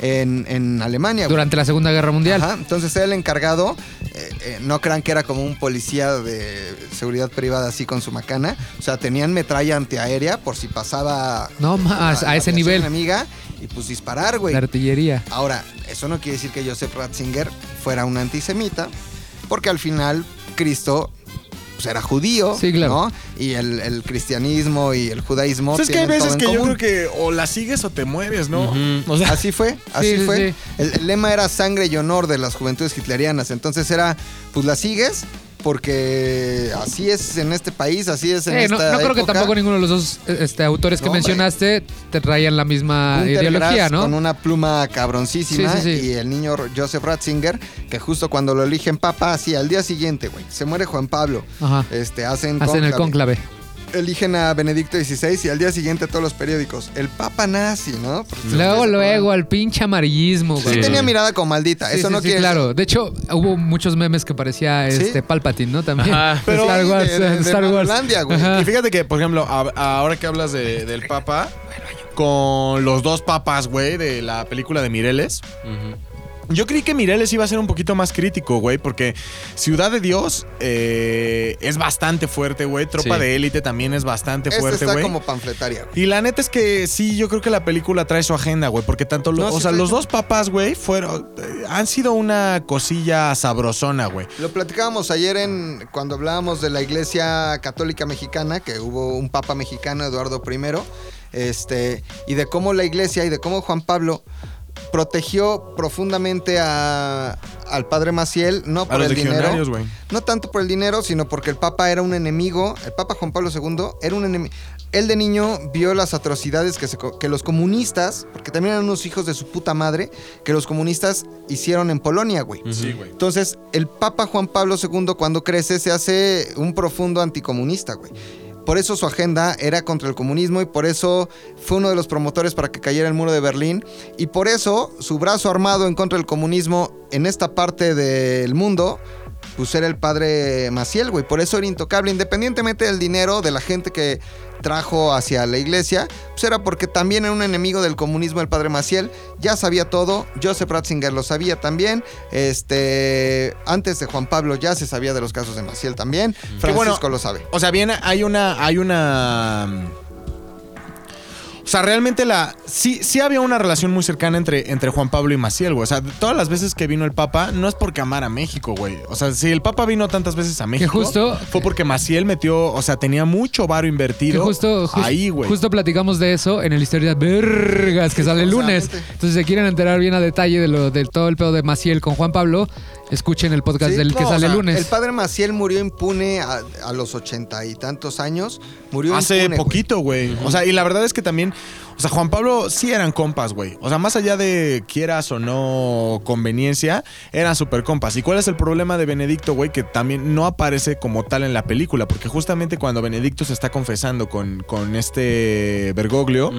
en, en Alemania, güey. Durante la Segunda Guerra Mundial. Ajá, entonces era el encargado. eh, eh, no crean que era como un policía de seguridad privada así con su macana. O sea, tenían metralla antiaérea por si pasaba. No más, a ese nivel. enemiga y pues disparar, güey. La artillería. Ahora, eso no quiere decir que Joseph Ratzinger fuera un antisemita, porque al final Cristo pues, era judío, Sí, claro. ¿no? Y el, el cristianismo y el judaísmo O sea, es que hay veces que yo creo que o la sigues o te mueves, ¿no? O sea, Así fue, [laughs] así sí, fue. sí. El, el lema era sangre y honor de las juventudes hitlerianas. Entonces era, pues la sigues porque así es en este país, así es en Eh, no, esta no creo que tampoco ninguno de los dos este, autores que No, mencionaste te traían la misma ideología, Grass ¿no? Con una pluma cabroncísima Sí, sí, sí. y el niño Joseph Ratzinger, que justo cuando lo eligen papa, así al día siguiente, güey, se muere Juan Pablo. Ajá. Este, hacen, Hacen el cónclave. Eligen a Benedicto XVI y al día siguiente todos los periódicos. El papa nazi, ¿no? Luego, luego, al pinche amarillismo, Sí güey. tenía mirada como maldita. Sí, Eso sí, no sí, quiere claro. De hecho, hubo muchos memes que parecía ¿Sí? este Palpatine, ¿no? También. Ajá. Pero- Star Sí, Wars, de- de- de Star Wars. Güey. Ajá. Y fíjate que, por ejemplo, a- ahora que hablas de- del Papa, con los dos papas, güey, de la película de Mireles. Yo creí que Mireles iba a ser un poquito más crítico, güey, porque Ciudad de Dios eh, es bastante fuerte, güey. Tropa Sí. de élite también es bastante fuerte, está güey. como panfletaria, güey. Y la neta es que sí, yo creo que la película trae su agenda, güey, porque tanto lo- No, o sí sea, los dos papas, güey, fueron eh, han sido una cosilla sabrosona, güey. Lo platicábamos ayer en cuando hablábamos de la Iglesia Católica Mexicana, que hubo un Papa mexicano, Eduardo I, este, y de cómo la Iglesia y de cómo Juan Pablo protegió profundamente a- al padre Maciel, no por el dinero, no tanto por el dinero, sino porque el Papa era un enemigo, el Papa Juan Pablo II era un enemigo. Él de niño vio las atrocidades que, se que los comunistas, porque también eran unos hijos de su puta madre, que los comunistas hicieron en Polonia, güey. Sí, güey. Entonces, el Papa Juan Pablo II cuando crece se hace un profundo anticomunista, güey. Por eso su agenda era contra el comunismo y por eso fue uno de los promotores para que cayera el muro de Berlín. Y por eso su brazo armado en contra del comunismo en esta parte del mundo pues era el padre Maciel, güey. Por eso era intocable, independientemente del dinero de la gente que trajo hacia la iglesia, pues era porque también era un enemigo del comunismo el padre Maciel. Ya sabía todo, Joseph Ratzinger lo sabía también. Este, antes de Juan Pablo ya se sabía de los casos de Maciel también. Bueno, Francisco lo sabe. O sea, bien, hay una. Hay una. O sea, realmente la. Sí, sí había una relación muy cercana entre, entre Juan Pablo y Maciel, güey. O sea, todas las veces que vino el Papa, no es porque amara a México, güey. O sea, si el Papa vino tantas veces a México, justo- fue porque Maciel metió, o sea, tenía mucho varo Que invertido justo, jus- ahí, güey. justo platicamos de eso en el Historia Vergas que sale el lunes. Entonces, si se quieren enterar bien a detalle de lo de todo el pedo de Maciel con Juan Pablo, escuchen el podcast Sí, del que sale o sea, el lunes. El padre Maciel murió impune a, a los ochenta y tantos años. Murió Hace impune, güey. poquito, güey. O sea, y la verdad es que también, o sea, Juan Pablo sí eran compas, güey. O sea, más allá de quieras o no conveniencia, eran super compas. ¿Y cuál es el problema de Benedicto, güey? Que también no aparece como tal en la película, porque justamente cuando Benedicto se está confesando con, con este Bergoglio,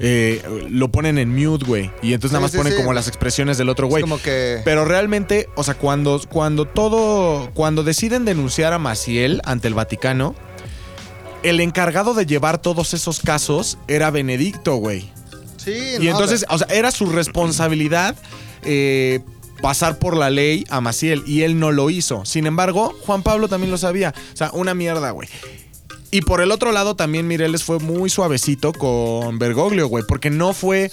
eh, lo ponen en mute, güey. Y entonces nada más sí, ponen sí. como las expresiones del otro Es güey. como que... Pero realmente, o sea, cuando, cuando todo, cuando deciden denunciar a Maciel ante el Vaticano, el encargado de llevar todos esos casos era Benedicto, güey. Sí, Y no, entonces, o sea, era su responsabilidad eh, pasar por la ley a Maciel y él no lo hizo. Sin embargo, Juan Pablo también lo sabía. O sea, una mierda, güey. Y por el otro lado también Mireles fue muy suavecito con Bergoglio, güey, porque no fue...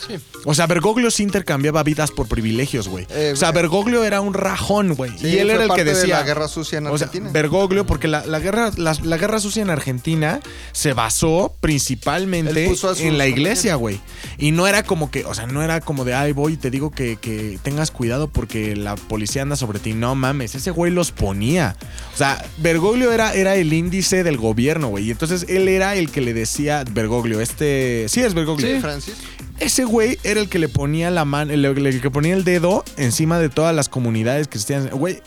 O sea, Bergoglio sí intercambiaba vidas por privilegios, güey. Eh, o sea, Bergoglio era un rajón, güey. Sí, y él era el que parte de decía... la guerra sucia en O sea, Argentina. Bergoglio, porque la, la guerra, la, la guerra sucia en Argentina se basó principalmente en la iglesia, güey. Y no era como que, o sea, no era como de, ay, voy y te digo que, que tengas cuidado porque la policía anda sobre ti. No mames, ese güey los ponía. O sea, Bergoglio era, era el índice del gobierno, güey. Y entonces él era el que le decía, Bergoglio, este... Sí, es Bergoglio. Francis. Ese güey era el que le ponía la mano, el, el que ponía el dedo encima de todas las comunidades cristianas. Güey,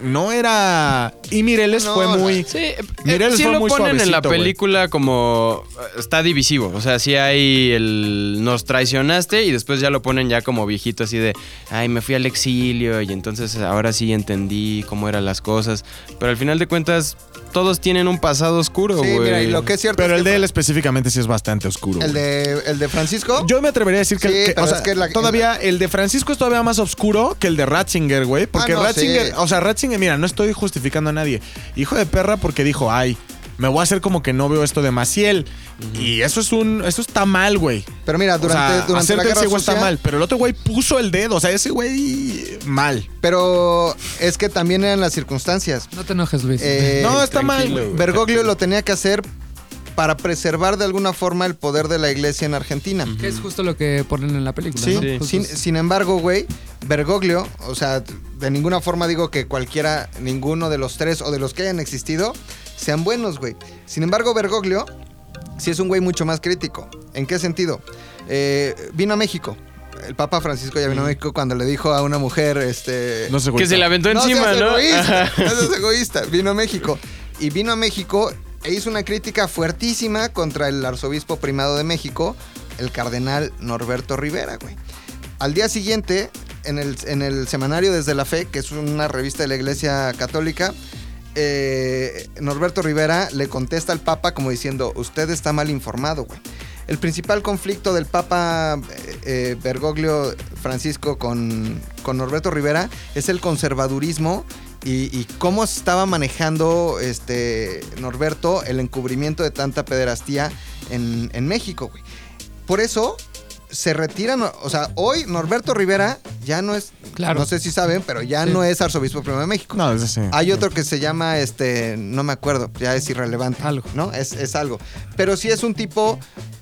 no era. Y Mireles No, fue muy. Sí, eh, Mireles sí fue lo muy ponen en la película como eh, está divisivo, o sea, sí hay el nos traicionaste y después ya lo ponen ya como viejito así de, ay, me fui al exilio y entonces ahora sí entendí cómo eran las cosas, pero al final de cuentas todos tienen un pasado oscuro, Sí, güey. mira, y lo que es cierto Pero es el que de él específicamente sí es bastante oscuro. el de el de Francisco Yo me atrevería a decir que, Sí, que- pero o sea, es que la- todavía el de Francisco es todavía más oscuro que el de Ratzinger, güey. Porque Ah, no, Ratzinger, sí. o sea, Ratzinger, mira, no estoy justificando a nadie. Hijo de perra porque dijo, ay, me voy a hacer como que no veo esto de Maciel. Y eso es un, eso está mal, güey. Pero mira, durante, o sea, durante hacerte la el guerra ciego está mal. Pero el otro güey puso el dedo. O sea, ese güey mal. Pero es que también eran las circunstancias. No te enojes, Luis. Eh, no, está mal, güey. Bergoglio lo tenía que hacer para preservar de alguna forma el poder de la iglesia en Argentina. que es justo lo que ponen en la película, Sí, ¿no? Sí. Sin, embargo, güey, Bergoglio, o sea, de ninguna forma digo que cualquiera, ninguno de los tres o de los que hayan existido sean buenos, güey. Sin embargo, Bergoglio sí es un güey mucho más crítico. ¿En qué sentido? Eh, vino a México. El Papa Francisco ya vino a México cuando le dijo a una mujer, este... No que se le aventó encima, seas ¿no? Egoísta, [laughs] no seas egoísta. Vino a México. Y vino a México e hizo una crítica fuertísima contra el arzobispo primado de México, el cardenal Norberto Rivera, güey. Al día siguiente, en el, semanario Desde la Fe, que es una revista de la Iglesia Católica, eh, Norberto Rivera le contesta al Papa como diciendo, usted está mal informado, güey. El principal conflicto del Papa eh, eh, Bergoglio Francisco con Norberto Rivera es el conservadurismo y, y cómo estaba manejando este Norberto el encubrimiento de tanta pederastía en, en México, güey. Por eso se retiran, o sea, hoy Norberto Rivera ya no es, Claro. no sé si saben, pero ya Sí. no es arzobispo primero de México. No, ese sí. Hay otro que se llama, este, no me acuerdo, ya es irrelevante. Algo. ¿No? Es, es algo. Pero sí es un tipo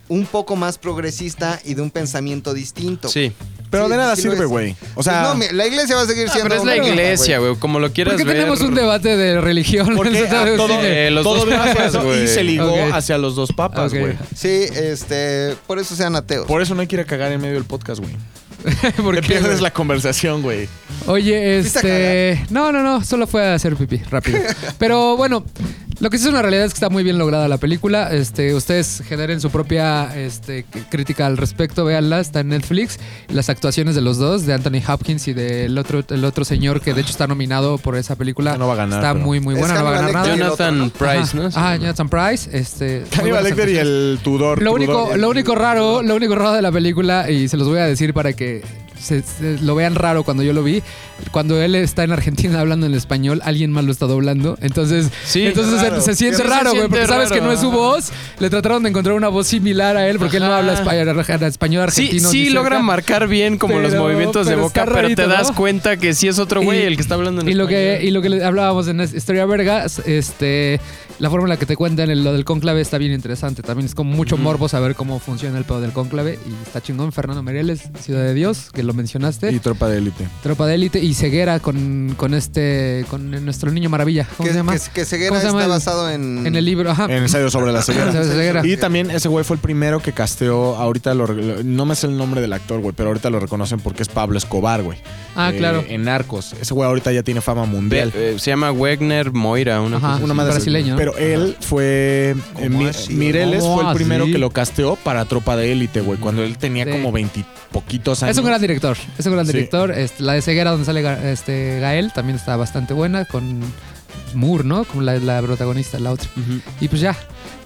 un poco más progresista y de un pensamiento distinto. Sí. Pero Sí, de nada sí sirve, güey. O sea, No, mi- la iglesia va a seguir Ah, siendo. pero es la una- iglesia, güey, como lo quieras ¿Por qué ver. tenemos un debate de religión? porque [laughs] a todo? Eh, los todo dos vino hacia papas, eso y güey. se ligó Ok. hacia los dos papas, Ok. güey. Sí, este, por eso sean ateos. Por eso no hay que ir a cagar en medio del podcast, güey. [laughs] ¿Por Te qué, pierdes la conversación, güey. Oye, ¿Fuiste a este. No, no, no, solo fue a hacer pipí, rápido. Pero bueno, lo que sí es una realidad es que está muy bien lograda la película. Este, ustedes generen su propia este, crítica al respecto, véanla, está en Netflix. Las actuaciones de los dos, de Anthony Hopkins y del otro, el otro señor que de hecho está nominado por esa película. No va a ganar, Está pero- muy, muy Es buena, no va a ganar nada. Jonathan. Price, ¿no? Ah, Jonathan Price. Este, Hannibal Lecter y el Tudor. Lo único, Tudor. lo único raro, lo único raro de la película, y se los voy a decir para que se, se- lo vean raro cuando yo lo vi, cuando él está en Argentina hablando en español, alguien más lo está doblando. Entonces, Sí, entonces se, siente Sí, raro, güey, porque sabes que no es su voz. Le trataron de encontrar una voz similar a él, porque él no habla español, español Sí, argentino. sí cerca. logran marcar bien como los movimientos de boca, pero te das ¿no? cuenta que sí es otro güey el que está hablando en y lo que español. y lo que le hablábamos en Historia Vergas, este la forma en la que te cuentan el- lo del cónclave está bien interesante. También es como mucho morbo saber cómo funciona el pedo del cónclave y está chingón Fernando Mereles, Ciudad de Dios, que lo mencionaste. Y tropa de élite. Tropa de élite y ceguera con, con este con nuestro niño maravilla. ¿Cómo que, se llama? que, que Ceguera ¿Cómo se llama está el- basado en. en el libro, ajá. En ensayo sobre la ceguera. Ensayo sobre la ceguera. Y también ese güey fue el primero que casteó. Ahorita lo, re- no me sé el nombre del actor, güey, pero ahorita lo reconocen porque es Pablo Escobar, güey. Ah, Eh, claro. En Narcos. Ese güey ahorita ya tiene fama mundial. Eh, se llama Wegner Moira, una Ajá. cosa Una sí, madre brasileño. Pero él fue. eh, Mi-? Mireles ¿Cómo fue el primero así? que lo casteó para Tropa de Élite, güey. Cuando él tenía Sí. como veintipoquitos años. Es un gran director, es un gran Sí. director. Este, la de Ceguera donde sale este, Gael también está bastante buena con Moore, ¿no? Como la, la protagonista, la otra. Y pues ya,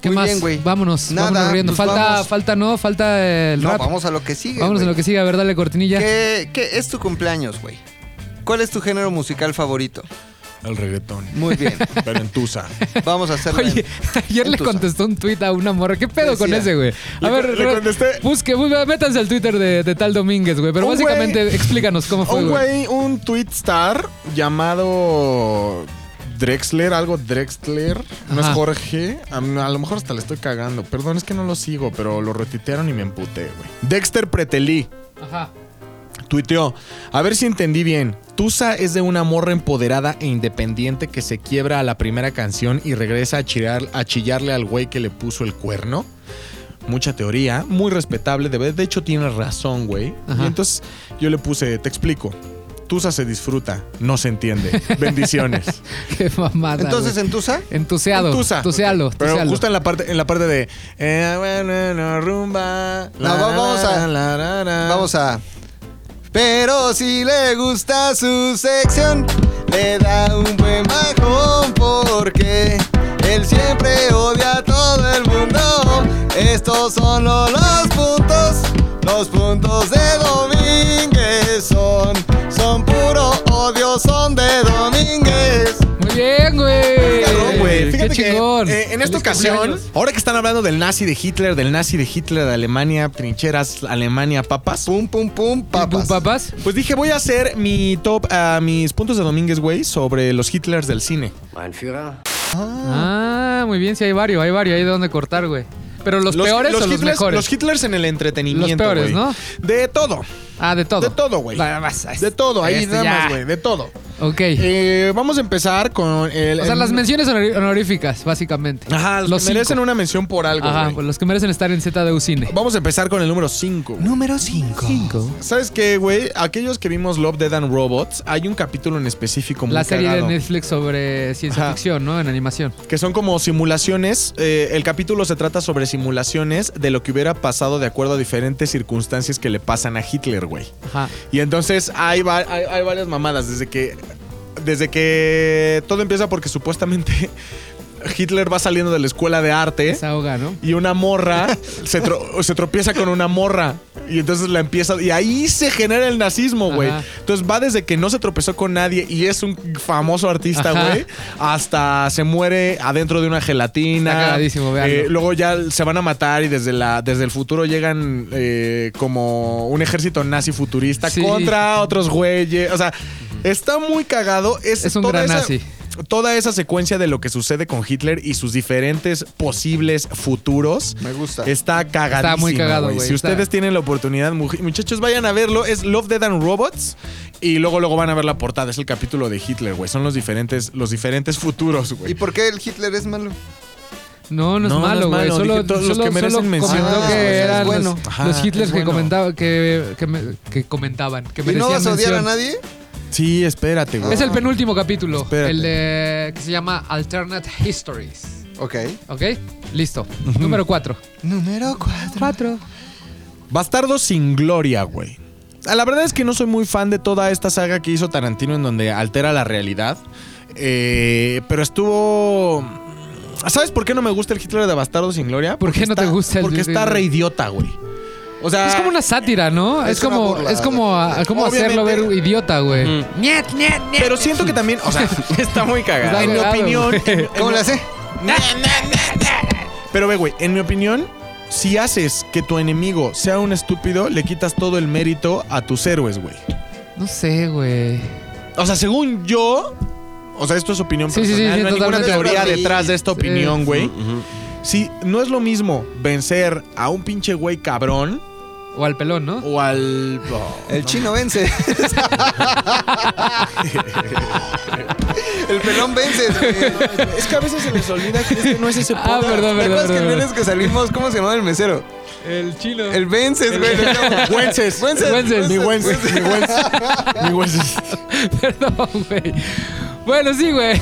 ¿qué Muy más? bien, güey. Vámonos, Nada, vámonos riendo. pues falta, vamos. falta, no, falta el No, rap. vamos a lo que sigue. Vámonos güey. en lo que sigue, a ver, dale cortinilla. ¿Qué, qué es tu cumpleaños, güey? ¿Cuál es tu género musical favorito? El reggaetón. Muy bien. [laughs] Pero en Tusa. Vamos a hacerlo. Oye, ayer le Tusa. contestó un tweet a una morra. ¿Qué pedo con ese, güey? A Le ver, le contesté- busque, métanse al Twitter de, de tal Domínguez, güey. Pero Un básicamente, explícanos cómo fue, Un güey, un tweet star llamado Drexler, algo Drexler. No es Ajá. Jorge. A, a lo mejor hasta le estoy cagando. Perdón, es que no lo sigo, pero lo retitearon y me emputé, güey. Dexter Pretelí. Ajá. Tuiteó, a ver si entendí bien. Tusa es de una morra empoderada e independiente que se quiebra a la primera canción y regresa a, chillar- a chillarle al güey que le puso el cuerno. Mucha teoría, muy respetable. De, de hecho, tiene razón, güey. Y entonces yo le puse, te explico. Tusa se disfruta, no se entiende. Bendiciones. [laughs] Qué mamada. Entonces, güey. ¿en Tusa? Entusiado. Tusa. Entusialo. Pero justo en la parte, en la parte de. eh, bueno, no, rumba. No, va- vamos a- la, la, la. Vamos a. Pero si le gusta su sección, le da un buen bajón porque él siempre odia a todo el mundo. Estos son los, los puntos, los puntos de Domínguez son son de Domínguez. Muy bien, güey. Cabrón, güey. Qué Fíjate que chingón. eh, en esta Feliz ocasión, cumpleaños. ahora que están hablando del nazi de Hitler, del nazi de Hitler de Alemania, trincheras, Alemania, papas. Pum, pum, pum, papas. ¿Tú, papas? Pues dije, voy a hacer mi top, a mis puntos de Domínguez, güey, sobre los Hitlers del cine. Ah, muy bien. Sí, hay varios, hay varios. Hay de dónde cortar, güey. Pero los, peores o los Hitlers, mejores. Los Hitlers en el entretenimiento, Los peores, güey. ¿no? De todo. Ah, de todo. De todo, güey. Nada más. De todo, ahí este nada ya. más, güey. De todo. Ok. Eh, vamos a empezar con el... o sea, el- las menciones honor- honoríficas, básicamente. Ajá, los, que cinco. merecen una mención por algo, Ajá, güey. pues los que merecen estar en ZDU Cine. Vamos a empezar con el número 5. Número 5. ¿Sabes qué, güey? Aquellos que vimos Love, Dead and Robots, hay un capítulo en específico muy La serie cagado, de Netflix sobre ciencia Ajá. ficción, ¿no? En animación. Que son como simulaciones. eh, el capítulo se trata sobre simulaciones de lo que hubiera pasado de acuerdo a diferentes circunstancias que le pasan a Hitler, güey. Ajá. Y entonces hay, va- hay, hay varias mamadas. Desde que. Desde que todo empieza porque supuestamente Hitler va saliendo de la escuela de arte. Se ahoga, ¿no? Y una morra se, tro- [laughs] se tropieza con una morra. Y entonces la empieza. Y ahí se genera el nazismo, güey. Entonces va desde que no se tropezó con nadie y es un famoso artista, güey. Hasta se muere adentro de una gelatina. Está. Eh, luego ya se van a matar y desde, la, desde el futuro llegan eh, como un ejército nazi futurista Sí. contra otros güeyes. O sea, está muy cagado. Es, Es un gran esa- nazi. Toda esa secuencia de lo que sucede con Hitler y sus diferentes posibles futuros Me gusta. está cagadísimo. Está muy cagado, güey. Si Está- ustedes tienen la oportunidad, muchachos, vayan a verlo. Es Love, Dead and Robots. Y luego, luego van a ver la portada. Es el capítulo de Hitler, güey. Son los diferentes, los diferentes futuros, ¿Y güey. por qué el Hitler es malo? No, no es No, no malo, es güey. malo. Solo, todos los solo- que merecen mención. Ah, que eran bueno. los, Ajá, los Hitlers que bueno. comentaban, que, que, me- que comentaban, que ¿Y no vas a odiar a nadie? Sí, espérate, güey. Es el penúltimo capítulo, Espérate. el de que se llama Alternate Histories. Ok. ¿Ok? Listo. Número 4. Número 4. 4. Bastardo sin gloria, güey. Ah, La verdad es que no soy muy fan de toda esta saga que hizo Tarantino en donde altera la realidad. Eh, pero estuvo. ¿Sabes por qué no me gusta el Hitler de Bastardo sin gloria? ¿Por qué Porque no te gusta el Porque está re idiota, güey. O sea. Es como una sátira, ¿no? Es, como, burla, es como, a- como hacerlo ver idiota, güey. Niet, niet, niet. Pero siento que también. O sea, [laughs] Está muy cagado. Está en mi opinión. güey. en- en- ¿Cómo le hace? Pero ve, güey, en mi opinión, si haces que tu enemigo sea un estúpido, le quitas todo el mérito a tus héroes, güey. No sé, güey. O sea, según yo. O sea, esto es opinión Sí, sí, sí, personal. sí, no hay ninguna teoría detrás de esta Sí. opinión, güey. Si no es lo mismo vencer a un pinche güey cabrón O al pelón, ¿no? o al. oh, El chino vence. el pelón vence. güey. es que a veces se les olvida que este no es ese Ah, podcast. perdón, ¿Te perdón, acuerdas que el perdón. que salimos, cómo se llamaba el mesero? El chino. El vences, güey. le llamo. [laughs] Güences. Wences. Wences. Mi Wences. Mi Wences. Mi Wences. [laughs] Perdón, güey. Bueno, sí, güey.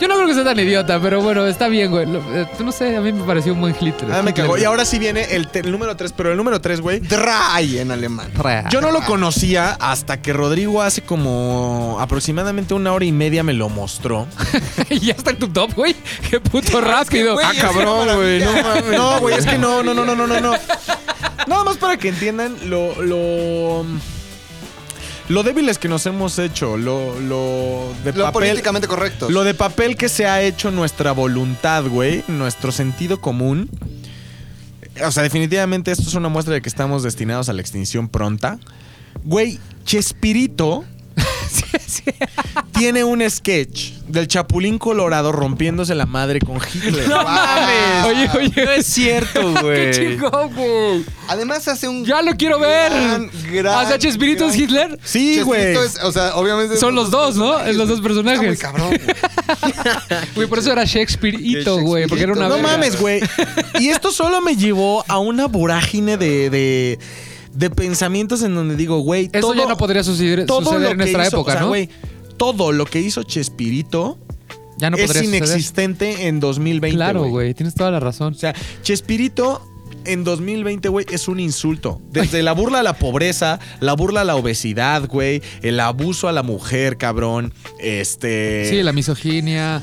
Yo no creo que sea tan idiota, pero bueno, está bien, güey. Lo- eh, No sé, a mí me pareció un buen Hitler. Ah, me cagó. Y ahora sí viene el, te- el número 3, pero el número 3, güey. Dry en alemán. Yo no lo conocía hasta que Rodrigo hace como aproximadamente una hora y media me lo mostró. [laughs] y ya está en tu top, güey. Qué puto rápido. güey, Ah, es cabrón, una güey. No mames. No, güey, es que no, no, no, no, no, no, no. [laughs] Nada más para que entiendan lo, lo. Lo débiles que nos hemos hecho, lo, lo de Lo papel. políticamente correcto. Lo de papel que se ha hecho nuestra voluntad, güey, nuestro sentido común. O sea, definitivamente esto es una muestra de que estamos destinados a la extinción pronta. Güey, Chespirito [laughs] tiene un sketch del Chapulín Colorado rompiéndose la madre con Hitler. ¡No mames! Oye, oye. No es cierto, [laughs] ¡Qué güey. chingón, güey! Además hace un. ¡Ya lo quiero ver! Gran, gran, sea, Chespirito es Hitler. Sí, güey. O sea, obviamente. Son los dos, ¿no? Es los dos Está muy personajes. cabrón. güey. [laughs] Güey, por eso era Shakespeareito, güey. Porque era una No verga. mames, güey. Y esto solo me llevó a una vorágine de, de, de pensamientos en donde digo, güey, Eso todo, ya no podría suceder, todo suceder lo en que nuestra hizo- época, o sea, ¿no? güey, todo lo que hizo Chespirito ya no es podría suceder. inexistente en 2020. Claro, güey. Tienes toda la razón. O sea, Chespirito en 2020, güey, es un insulto. Desde la burla a la pobreza, la burla a la obesidad, güey, el abuso a la mujer, cabrón. Este. Sí, la misoginia.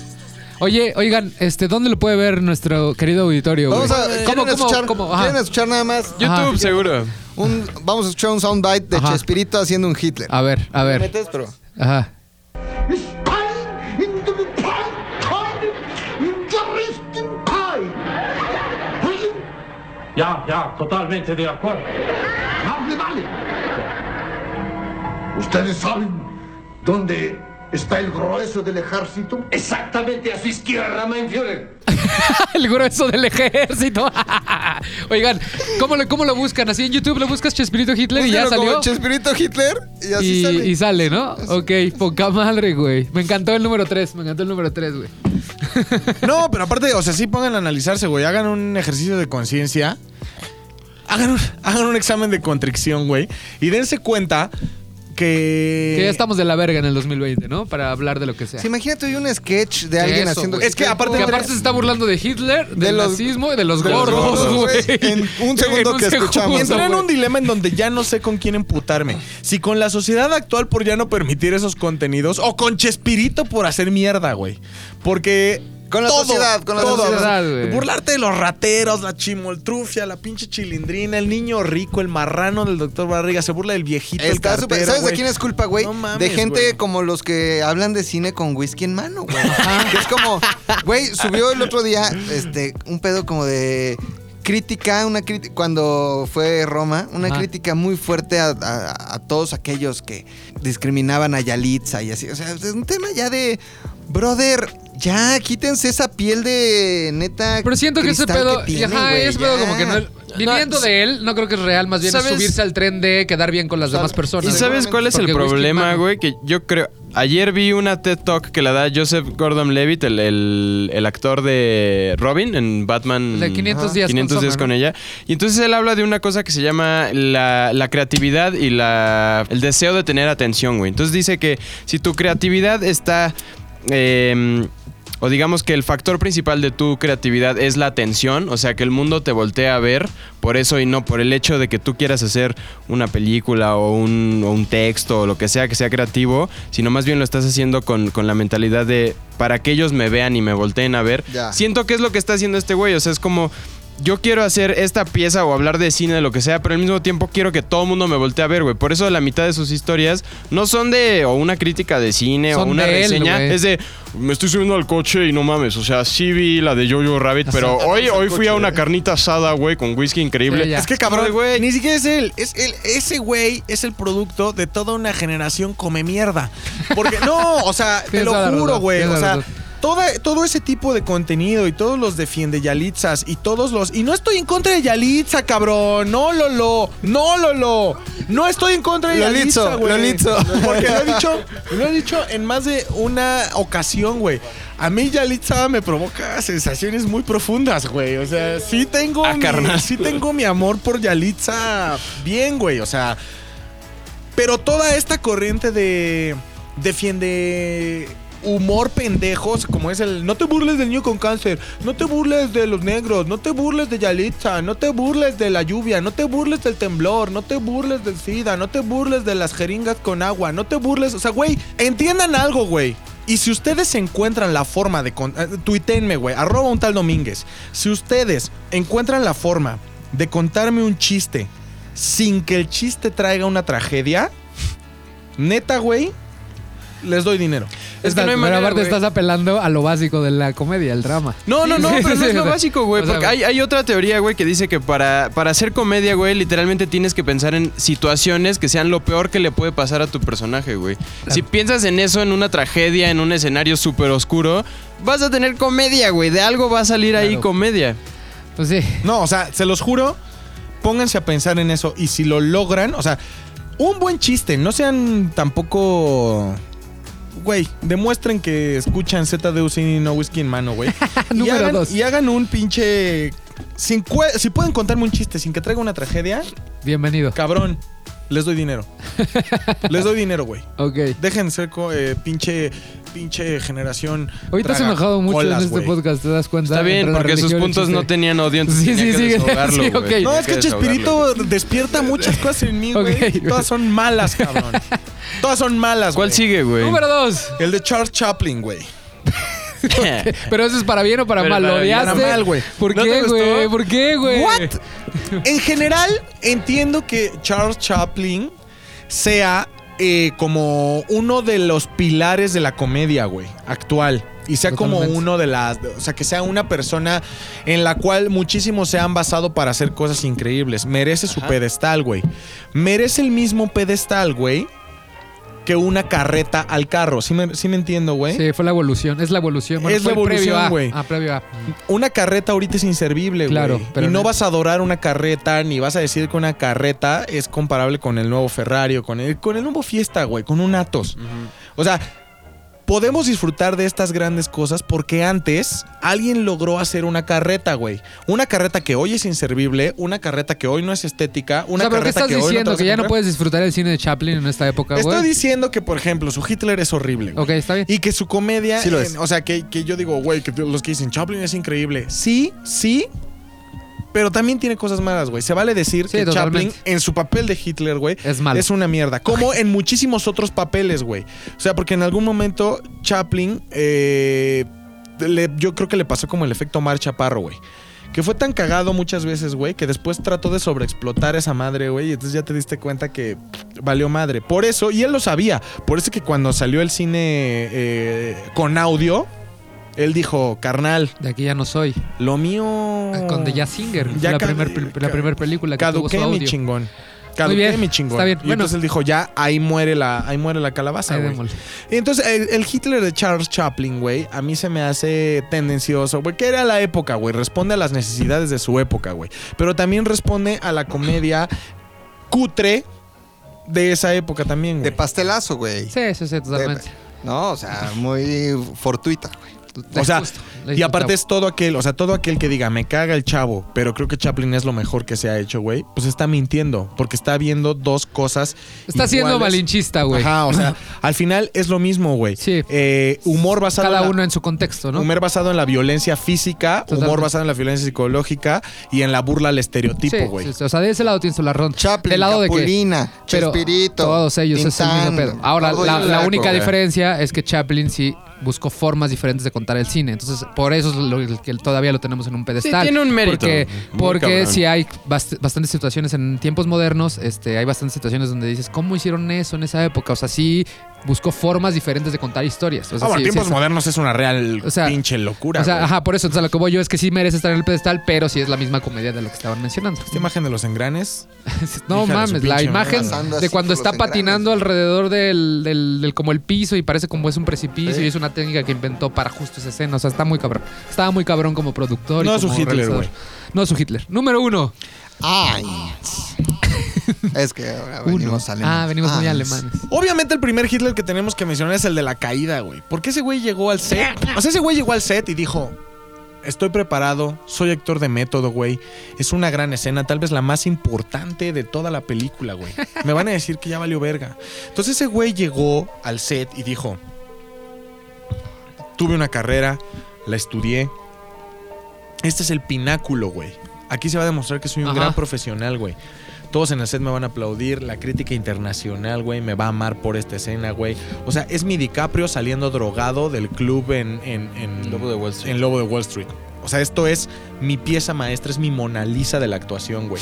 Oye, oigan, este, ¿dónde lo puede ver nuestro querido auditorio? güey? Vamos a. ¿Cómo, ¿quieren, cómo, escuchar, cómo? Ajá. ¿Quieren escuchar nada más? YouTube, Ajá. seguro. Un, vamos a escuchar un soundbite de Ajá. Chespirito haciendo un Hitler. A ver, a ¿Me ver. metes? Pero. Ajá. Ya, ya, totalmente de acuerdo. ¡Vale, vale! ¿Ustedes saben dónde está el grueso del ejército? Exactamente a su izquierda, mein Führer. [laughs] El grueso del ejército. [laughs] Oigan, ¿cómo lo, ¿cómo lo buscan? Así en YouTube lo buscas Chespirito Hitler y ya como salió. Chespirito Hitler y así Y, sale. y sale, ¿no? Ok, poca madre, güey. Me encantó el número 3, me encantó el número 3, güey. No, pero aparte, o sea, sí pongan a analizarse, güey. Hagan un ejercicio de conciencia. Hagan un, hagan un examen de contrición, güey. Y dense cuenta que. Que ya estamos de la verga en el 2020, ¿no? Para hablar de lo que sea. Sí, imagínate hoy un sketch de alguien Eso, haciendo. güey. Es que aparte- Que aparte se está burlando de Hitler, del De los- nazismo y de los de los gordos, gordos, güey. [laughs] En un [laughs] segundo que escuchamos. Entré en un dilema en donde ya no sé con quién emputarme. Si con la sociedad actual por ya no permitir esos contenidos o con Chespirito por hacer mierda, güey. Porque. Con la sociedad, con la sociedad, güey. Burlarte de los rateros, la chimoltrufia, la pinche chilindrina, el niño rico, el marrano del doctor Barriga, se burla del viejito, Está cartero, ¿Sabes de quién es culpa, güey? No mames, de gente como los que hablan de cine con whisky en mano, güey. Que es como, güey, subió el otro día este un pedo como de crítica, una crítica cuando fue Roma, una Ajá. crítica muy fuerte a, a- a todos aquellos que discriminaban a Yalitza y así. O sea, es un tema ya de, brother, ya quítense esa piel de neta. Pero siento que ese pedo, que tiene, ajá, güey, ese pedo ya. como que no, viniendo de él, no creo que es real, más bien es subirse al tren de quedar bien con las demás ¿Y personas. sabes cuál es el problema, güey? Que yo creo. Ayer vi una TED Talk que la da Joseph Gordon Levitt, el, el- el actor de Robin en Batman. De 500 días con 500 días Summer, con ¿no? ella. Y entonces él habla de una cosa que se llama la, la creatividad y la, el deseo de tener atención, güey. Entonces dice que si tu creatividad está. eh, o digamos que el factor principal de tu creatividad es la atención, o sea, que el mundo te voltea a ver por eso y no por el hecho de que tú quieras hacer una película o un, o un texto o lo que sea que sea creativo, sino más bien lo estás haciendo con, con la mentalidad de para que ellos me vean y me volteen a ver. Ya. Siento que es lo que está haciendo este güey, o sea, es como yo quiero hacer esta pieza o hablar de cine, de lo que sea, pero al mismo tiempo quiero que todo el mundo me voltee a ver, güey. Por eso la mitad de sus historias no son de o una crítica de cine Son o una él, reseña, es de me estoy subiendo al coche y no mames, o sea, sí vi la de Jojo Rabbit, pero hoy, hoy fui a una ¿eh? carnita asada, güey, con whisky increíble. Sí. Es que cabrón, güey. ni siquiera es él. Es él. Ese güey es el producto de toda una generación come mierda. Porque no, o sea, [laughs] te lo juro, güey. O sea. Toda- todo ese tipo de contenido y todos los defiende Yalitzas y todos los. Y no estoy en contra de Yalitza, cabrón. No, Lolo. No, Lolo. No estoy en contra de Yalitza, güey. Lolitzo. Porque lo he dicho, lo he dicho en más de una ocasión, güey. A mí Yalitza me provoca sensaciones muy profundas, güey. O sea, sí tengo, Ah, mi, carnal. sí tengo mi amor por Yalitza bien, güey. O sea, pero toda esta corriente de defiende humor pendejos, como es el no te burles del niño con cáncer, no te burles de los negros, no te burles de Yalitza, no te burles de la lluvia, no te burles del temblor, no te burles del SIDA, no te burles de las jeringas con agua, no te burles, o sea, güey, entiendan algo, güey. Y si ustedes encuentran la forma de... con- eh, güey, arroba un tal Domínguez. Si ustedes encuentran la forma de contarme un chiste sin que el chiste traiga una tragedia, Neta, güey, les doy dinero. Es que Estás- no hay pero manera, aparte güey. estás apelando a lo básico de la comedia, el drama. No, no, no, pero no es lo básico, güey. o sea, Porque hay, hay otra teoría, güey, que dice que para, para hacer comedia, güey, literalmente tienes que pensar en situaciones que sean lo peor que le puede pasar a tu personaje, güey. Si piensas en eso, en una tragedia, en un escenario súper oscuro, vas a tener comedia, güey. De algo va a salir ahí comedia. Pues sí. No, o sea, se los juro, pónganse a pensar en eso. Y si lo logran, o sea, un buen chiste, no sean tampoco. Güey, demuestren que escuchan ZDU y no whisky en mano, güey. [laughs] y, hagan, dos. y hagan un pinche. sin si pueden contarme un chiste sin que traiga una tragedia, Bienvenido. cabrón, les doy dinero. [laughs] les doy dinero, güey. Ok. Dejen de ser eh, pinche, pinche generación. Hoy te has enojado mucho colas, en este podcast, ¿te das cuenta? Está bien, porque sus puntos no chiste. tenían odio, entonces Sí, sí, que sí. No, es que Chespirito despierta muchas cosas en mí, güey. [laughs] Ok, güey. Todas son malas, cabrón. [laughs] Todas son malas, ¿Cuál güey. sigue, güey? Número dos. El de Charles Chaplin, güey. [laughs] Pero eso es para bien o para Pero mal. ¿Lo para bien. odiaste? Para mal, güey. ¿Por ¿No te qué, gustó? güey? ¿Por qué, güey? What? [laughs] En general, entiendo que Charles Chaplin sea eh, como uno de los pilares de la comedia, güey, actual. Y sea como uno de las. O sea, que sea una persona en la cual muchísimos se han basado para hacer cosas increíbles. Merece su pedestal, güey. Merece el mismo pedestal, güey, que una carreta al carro. ¿Sí me, sí me entiendo, güey? Sí, fue la evolución. Es la evolución. Bueno, Es fue la evolución, güey. Ah, previo a. Una carreta ahorita es inservible, güey. Claro, pero y no no- vas a adorar una carreta, ni vas a decir que una carreta es comparable con el nuevo Ferrari o con el, con el nuevo Fiesta, güey, con un Atos. O sea, podemos disfrutar de estas grandes cosas porque antes alguien logró hacer una carreta, güey. Una carreta que hoy es inservible, una carreta que hoy no es estética, O una sea, ¿pero qué carreta estás que hoy no diciendo? a ¿Que ya no puedes disfrutar el cine de Chaplin en esta época, güey? Estoy diciendo que, por ejemplo, su Hitler es horrible. güey. Ok, está bien. Y que su comedia. Sí lo en- es. o sea, que, que yo digo, güey, que los que dicen Chaplin es increíble. Sí, sí. Pero también tiene cosas malas, güey. Se vale decir Sí, que totalmente. Chaplin, en su papel de Hitler, güey, Es malo. es una mierda. Como en muchísimos otros papeles, güey. O sea, porque en algún momento Chaplin, eh, le- yo creo que le pasó como el efecto Mar Chaparro, güey. Que fue tan cagado muchas veces, güey, que después trató de sobreexplotar esa madre, güey. Y entonces ya te diste cuenta que valió madre. Por eso, y él lo sabía. Por eso que cuando salió el cine eh, con audio, él dijo, carnal, De aquí ya no soy. lo mío. Con The Jazz Singer. Ya la primera la ca- primer película que tuvo su Caduqué mi audio. chingón. Caduqué bien, mi chingón. está bien. Y Bueno. entonces él dijo, ya, ahí muere la, ahí muere la calabaza, güey. Y entonces el, el Hitler de Charles Chaplin, güey, a mí se me hace tendencioso, güey, que era la época, güey. Responde a las necesidades de su época, güey. Pero también responde a la comedia cutre de esa época también, De güey. pastelazo, güey. Sí, sí, sí, totalmente. No, o sea, muy fortuita, güey. O sea, Justo, y aparte es todo aquel, o sea, todo aquel que diga, me caga el chavo, pero creo que Chaplin es lo mejor que se ha hecho, güey, pues está mintiendo, porque está viendo dos cosas. Está siendo malinchista, güey. Ajá, o sea, [laughs] al final es lo mismo, güey. Sí. Eh, humor basado Cada en la- uno en su contexto, ¿no? Humor basado en la violencia física, humor basado en la violencia psicológica y en la burla al estereotipo, güey. sí, sí. O sea, de ese lado tienes la razón. Chaplin, Del lado de que. Capulina, Pero todos ellos es el mismo Tintán, pedo. Ahora, la, única diferencia es que Chaplin sí buscó formas diferentes de contar el cine. Entonces, por eso es lo que todavía lo tenemos en un pedestal. tiene un mérito. Porque, porque sí hay bast- bastantes situaciones en tiempos modernos, este, hay bastantes situaciones donde dices, ¿cómo hicieron eso en esa época? O sea, sí buscó formas diferentes de contar historias. O sea, Ah, bueno, sí- tiempos sí es- modernos es una real O sea, pinche locura. O sea, ajá, por eso, entonces lo que voy yo es que sí merece estar en el pedestal, pero sí es la misma comedia de lo que estaban mencionando. Esta imagen de los engranes. [laughs] No mames, su la imagen madre. De cuando está engranes, patinando alrededor del, del- del- como el piso y parece como es un precipicio y es una técnica que inventó para justo esa escena. O sea, está muy cabrón. Estaba muy cabrón como productor. y No su como Hitler, realizador. güey. No su Hitler. Número uno. Ay. [laughs] es que ahora Uno. venimos alemanes. Ah, venimos muy Ah, alemanes. Obviamente el primer Hitler que tenemos que mencionar es el de la caída, güey. Porque ese güey llegó al set. O sea, ese güey llegó al set y dijo, estoy preparado, soy actor de método, güey. Es una gran escena, tal vez la más importante de toda la película, güey. Me van a decir que ya valió verga. Entonces ese güey llegó al set y dijo, tuve una carrera, la estudié. Este es el pináculo, güey. Aquí se va a demostrar que soy un Ajá. gran profesional, güey. Todos en el set me van a aplaudir. La crítica internacional, güey, me va a amar por esta escena, güey. O sea, es mi DiCaprio saliendo drogado del club en, en, en Lobo de Wall Street. En Lobo de Wall Street. O sea, esto es mi pieza maestra, es mi Mona Lisa de la actuación, güey.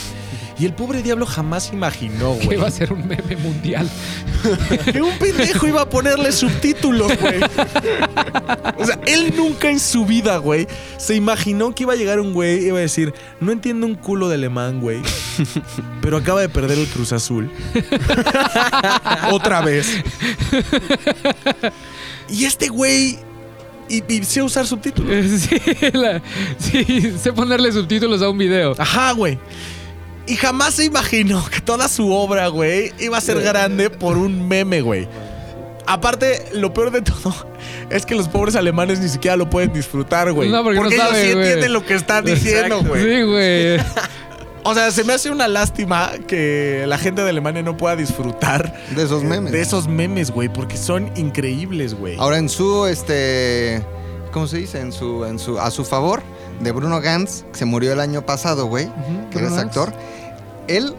Y el pobre diablo jamás imaginó, Que güey. va a ser un meme mundial. Que un pendejo iba a ponerle subtítulos, güey. O sea, él nunca en su vida, güey, se imaginó que iba a llegar un güey y iba a decir, no entiendo un culo de alemán, güey, pero acaba de perder el Cruz Azul. [laughs] Otra vez. Y este güey... Y, y sé usar subtítulos. [laughs] Sí, la- sí, sé ponerle subtítulos a un video. Ajá, güey. Y jamás se imaginó que toda su obra, güey, iba a ser grande por un meme, güey. Aparte, lo peor de todo [laughs] es que los pobres alemanes ni siquiera lo pueden disfrutar, güey. No, porque no ellos sí entienden lo que están diciendo, güey. Sí, güey. [laughs] O sea, se me hace una lástima que la gente de Alemania no pueda disfrutar De esos memes. de esos memes, güey, porque son increíbles, güey. Ahora en su este ¿cómo se dice? En su en su a su favor de Bruno Gantz, que se murió el año pasado, güey, que Bruno es Gantz. actor. Él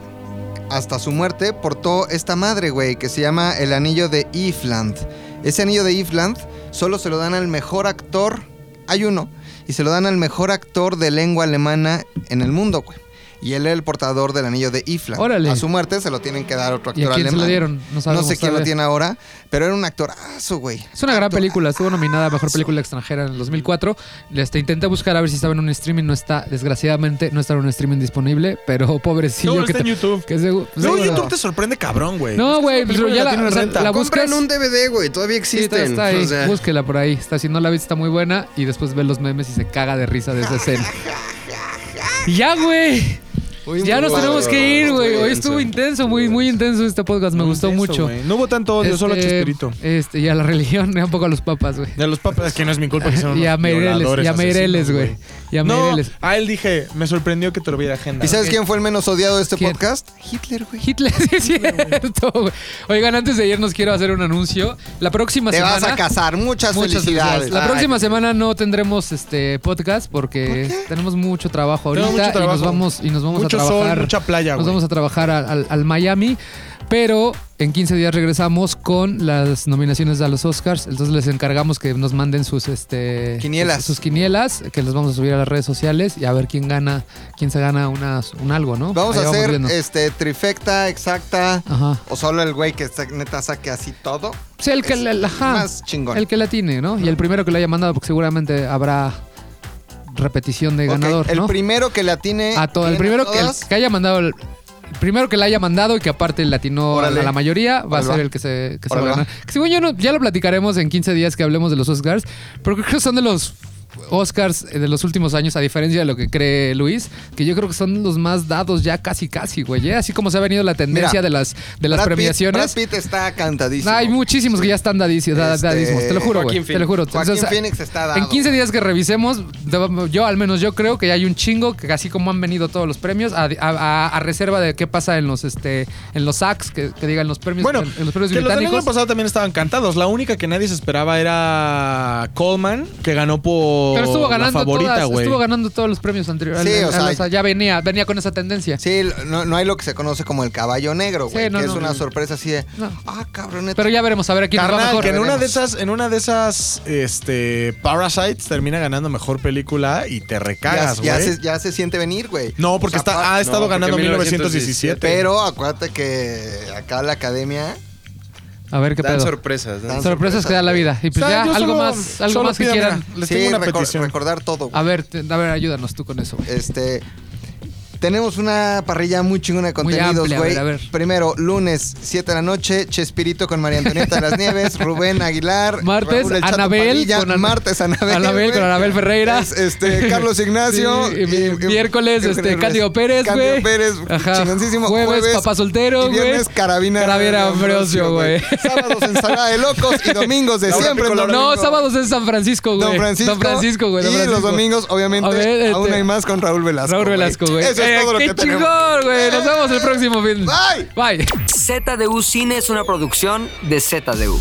hasta su muerte portó esta madre, güey, que se llama el anillo de Ifland. Ese anillo de Ifland solo se lo dan al mejor actor, hay uno, y se lo dan al mejor actor de lengua alemana en el mundo, güey. Y él era el portador del anillo de Ifland. Órale. A su muerte se lo tienen que dar a otro ¿Y actor a quién se alemán. lo dieron? No sabemos sé quién lo tiene ahora, pero era un actorazo, güey. Es una gran película, estuvo nominada a Mejor Película Extranjera en el 2004. Este, intenté buscar a ver si estaba en un streaming, no está, desgraciadamente no está en un streaming disponible, pero [laughs] pobrecillo No, que está en te- YouTube. que No, YouTube te sorprende cabrón, güey. No, güey, una pero ya la, o sea, la buscas. Compren un DVD, güey. Todavía Sí, está, está ahí, O sea, búsquela por ahí. Está, si no la viste, está muy buena. Y después ve los memes y se caga de risa de esa [laughs] escena. Y ya, güey. Ya nos tenemos que ir, güey. Hoy estuvo intenso, muy, muy intenso este podcast. Me Muy gustó intenso, mucho. No hubo tanto odio, solo a Este, Chespirito. Este, y a la [laughs] religión, y un poco a los papas, güey. De los papas, que no es mi culpa que sean [laughs] Y a Meireles, y a Meireles, güey. Y a No, a él dije, me sorprendió que te lo viera agenda. ¿Y sabes quién fue el menos odiado de este ¿Quién? podcast? Hitler, güey. Hitler, [laughs] sí es cierto. güey. Oigan, antes de irnos quiero hacer un anuncio. La próxima Te semana. vas a casar. Muchas, Muchas felicidades. La Ay, próxima semana no tendremos este podcast porque tenemos mucho trabajo ahorita mucho y nos trabajo. vamos y nos vamos Mucho a sol, trabajar. mucha playa, Nos vamos a trabajar al, al- al Miami, pero en 15 días regresamos con las nominaciones a los Oscars. Entonces les encargamos que nos manden sus este Quinielas. sus, sus quinielas, que los vamos a subir a las redes sociales y a ver quién gana, quién se gana un algo, ¿no? Vamos Ahí a hacer este trifecta, exacta. Ajá. O solo el güey que neta saque así todo. Sí, el que Es ajá, más chingón. el que la tiene, ¿no? Y el primero que lo haya mandado, porque seguramente habrá repetición de Ok, ganador, El ¿no? primero que le atine. a todo, el primero que, el todas. que haya mandado el primero que le haya mandado y que aparte le atinó a la mayoría va a ser el que se, que se va. a ganar. Que según yo no- ya lo platicaremos en 15 días que hablemos de los Oscars, pero creo que son de los Oscars eh, de los últimos años, a diferencia de lo que cree Luis, que yo creo que son los más dados ya casi casi, güey. ¿eh? Así como se ha venido la tendencia Mira, de las, de las Brad Pitt- premiaciones. Brad Pitt está cantadísimo. Hay muchísimos que ya están dadísimos, da- Este, dadísimos, te lo juro, güey. Te lo juro. Joaquín O sea, Phoenix está dado. En 15 días que revisemos, yo al menos yo creo que hay un chingo que así como han venido todos los premios, a, a- a- a reserva de qué pasa en los este en los SACs, que, que digan los premios, Bueno, en, en los premios que los del año británicos. pasado también estaban cantados. La única que nadie se esperaba era Coleman, que ganó por Pero estuvo ganando la favorita, todas, güey. estuvo ganando todos los premios anteriores. Sí, Al- o al- sea, ya venía, venía con esa tendencia. Sí, no, no hay lo que se conoce como el caballo negro, güey. Sí, no, que no. es una sorpresa así de. No. Ah, cabrón. Pero ya veremos a ver a quién nos va Carnal, mejor. que en una de esas, en una de esas, este, Parasites termina ganando mejor película y te ya, recagas, ya güey. se, ya se siente venir, güey. No, porque O sea, está, ha estado ganando 1917. 1917. Pero acuérdate que acá la academia. A ver qué Dan pedo. sorpresas. dan Sorpresas que da la vida. Y pues O sea, ya algo solo- más, algo más que quieran. Les sí, tengo una recor- petición. recordar todo. güey. A ver, te- a ver, ayúdanos tú con eso, güey. Este. Tenemos una parrilla muy chingona de contenidos, güey. ver, a ver. Primero, lunes, 7 de la noche, Chespirito con María Antonieta de las Nieves, [laughs] Rubén Aguilar. Martes, Raúl Anabel Padilla, con Martes, Anabel. Anabel con güey. Anabel Ferreira. Es, este, Carlos [laughs] Ignacio. Sí, y- miércoles, este, Cándido Pérez, Cándido güey. Pérez, Ajá. chingoncísimo. Jueves, Papá Soltero, y viernes, güey. Carabina. Carabina Ambrosio, güey. Sábados, ensalada de locos y domingos de siempre. No, sábados es San Francisco, güey. Don Francisco. Don Francisco, güey. Y los domingos, obviamente, aún este- hay más con Raúl Velasco. Raúl Velasco, güey. Eso es todo lo ¡Qué que tenemos. chingón, güey! Nos vemos el próximo fin. Bye. Bye. ZDU Cine es una producción de ZDU.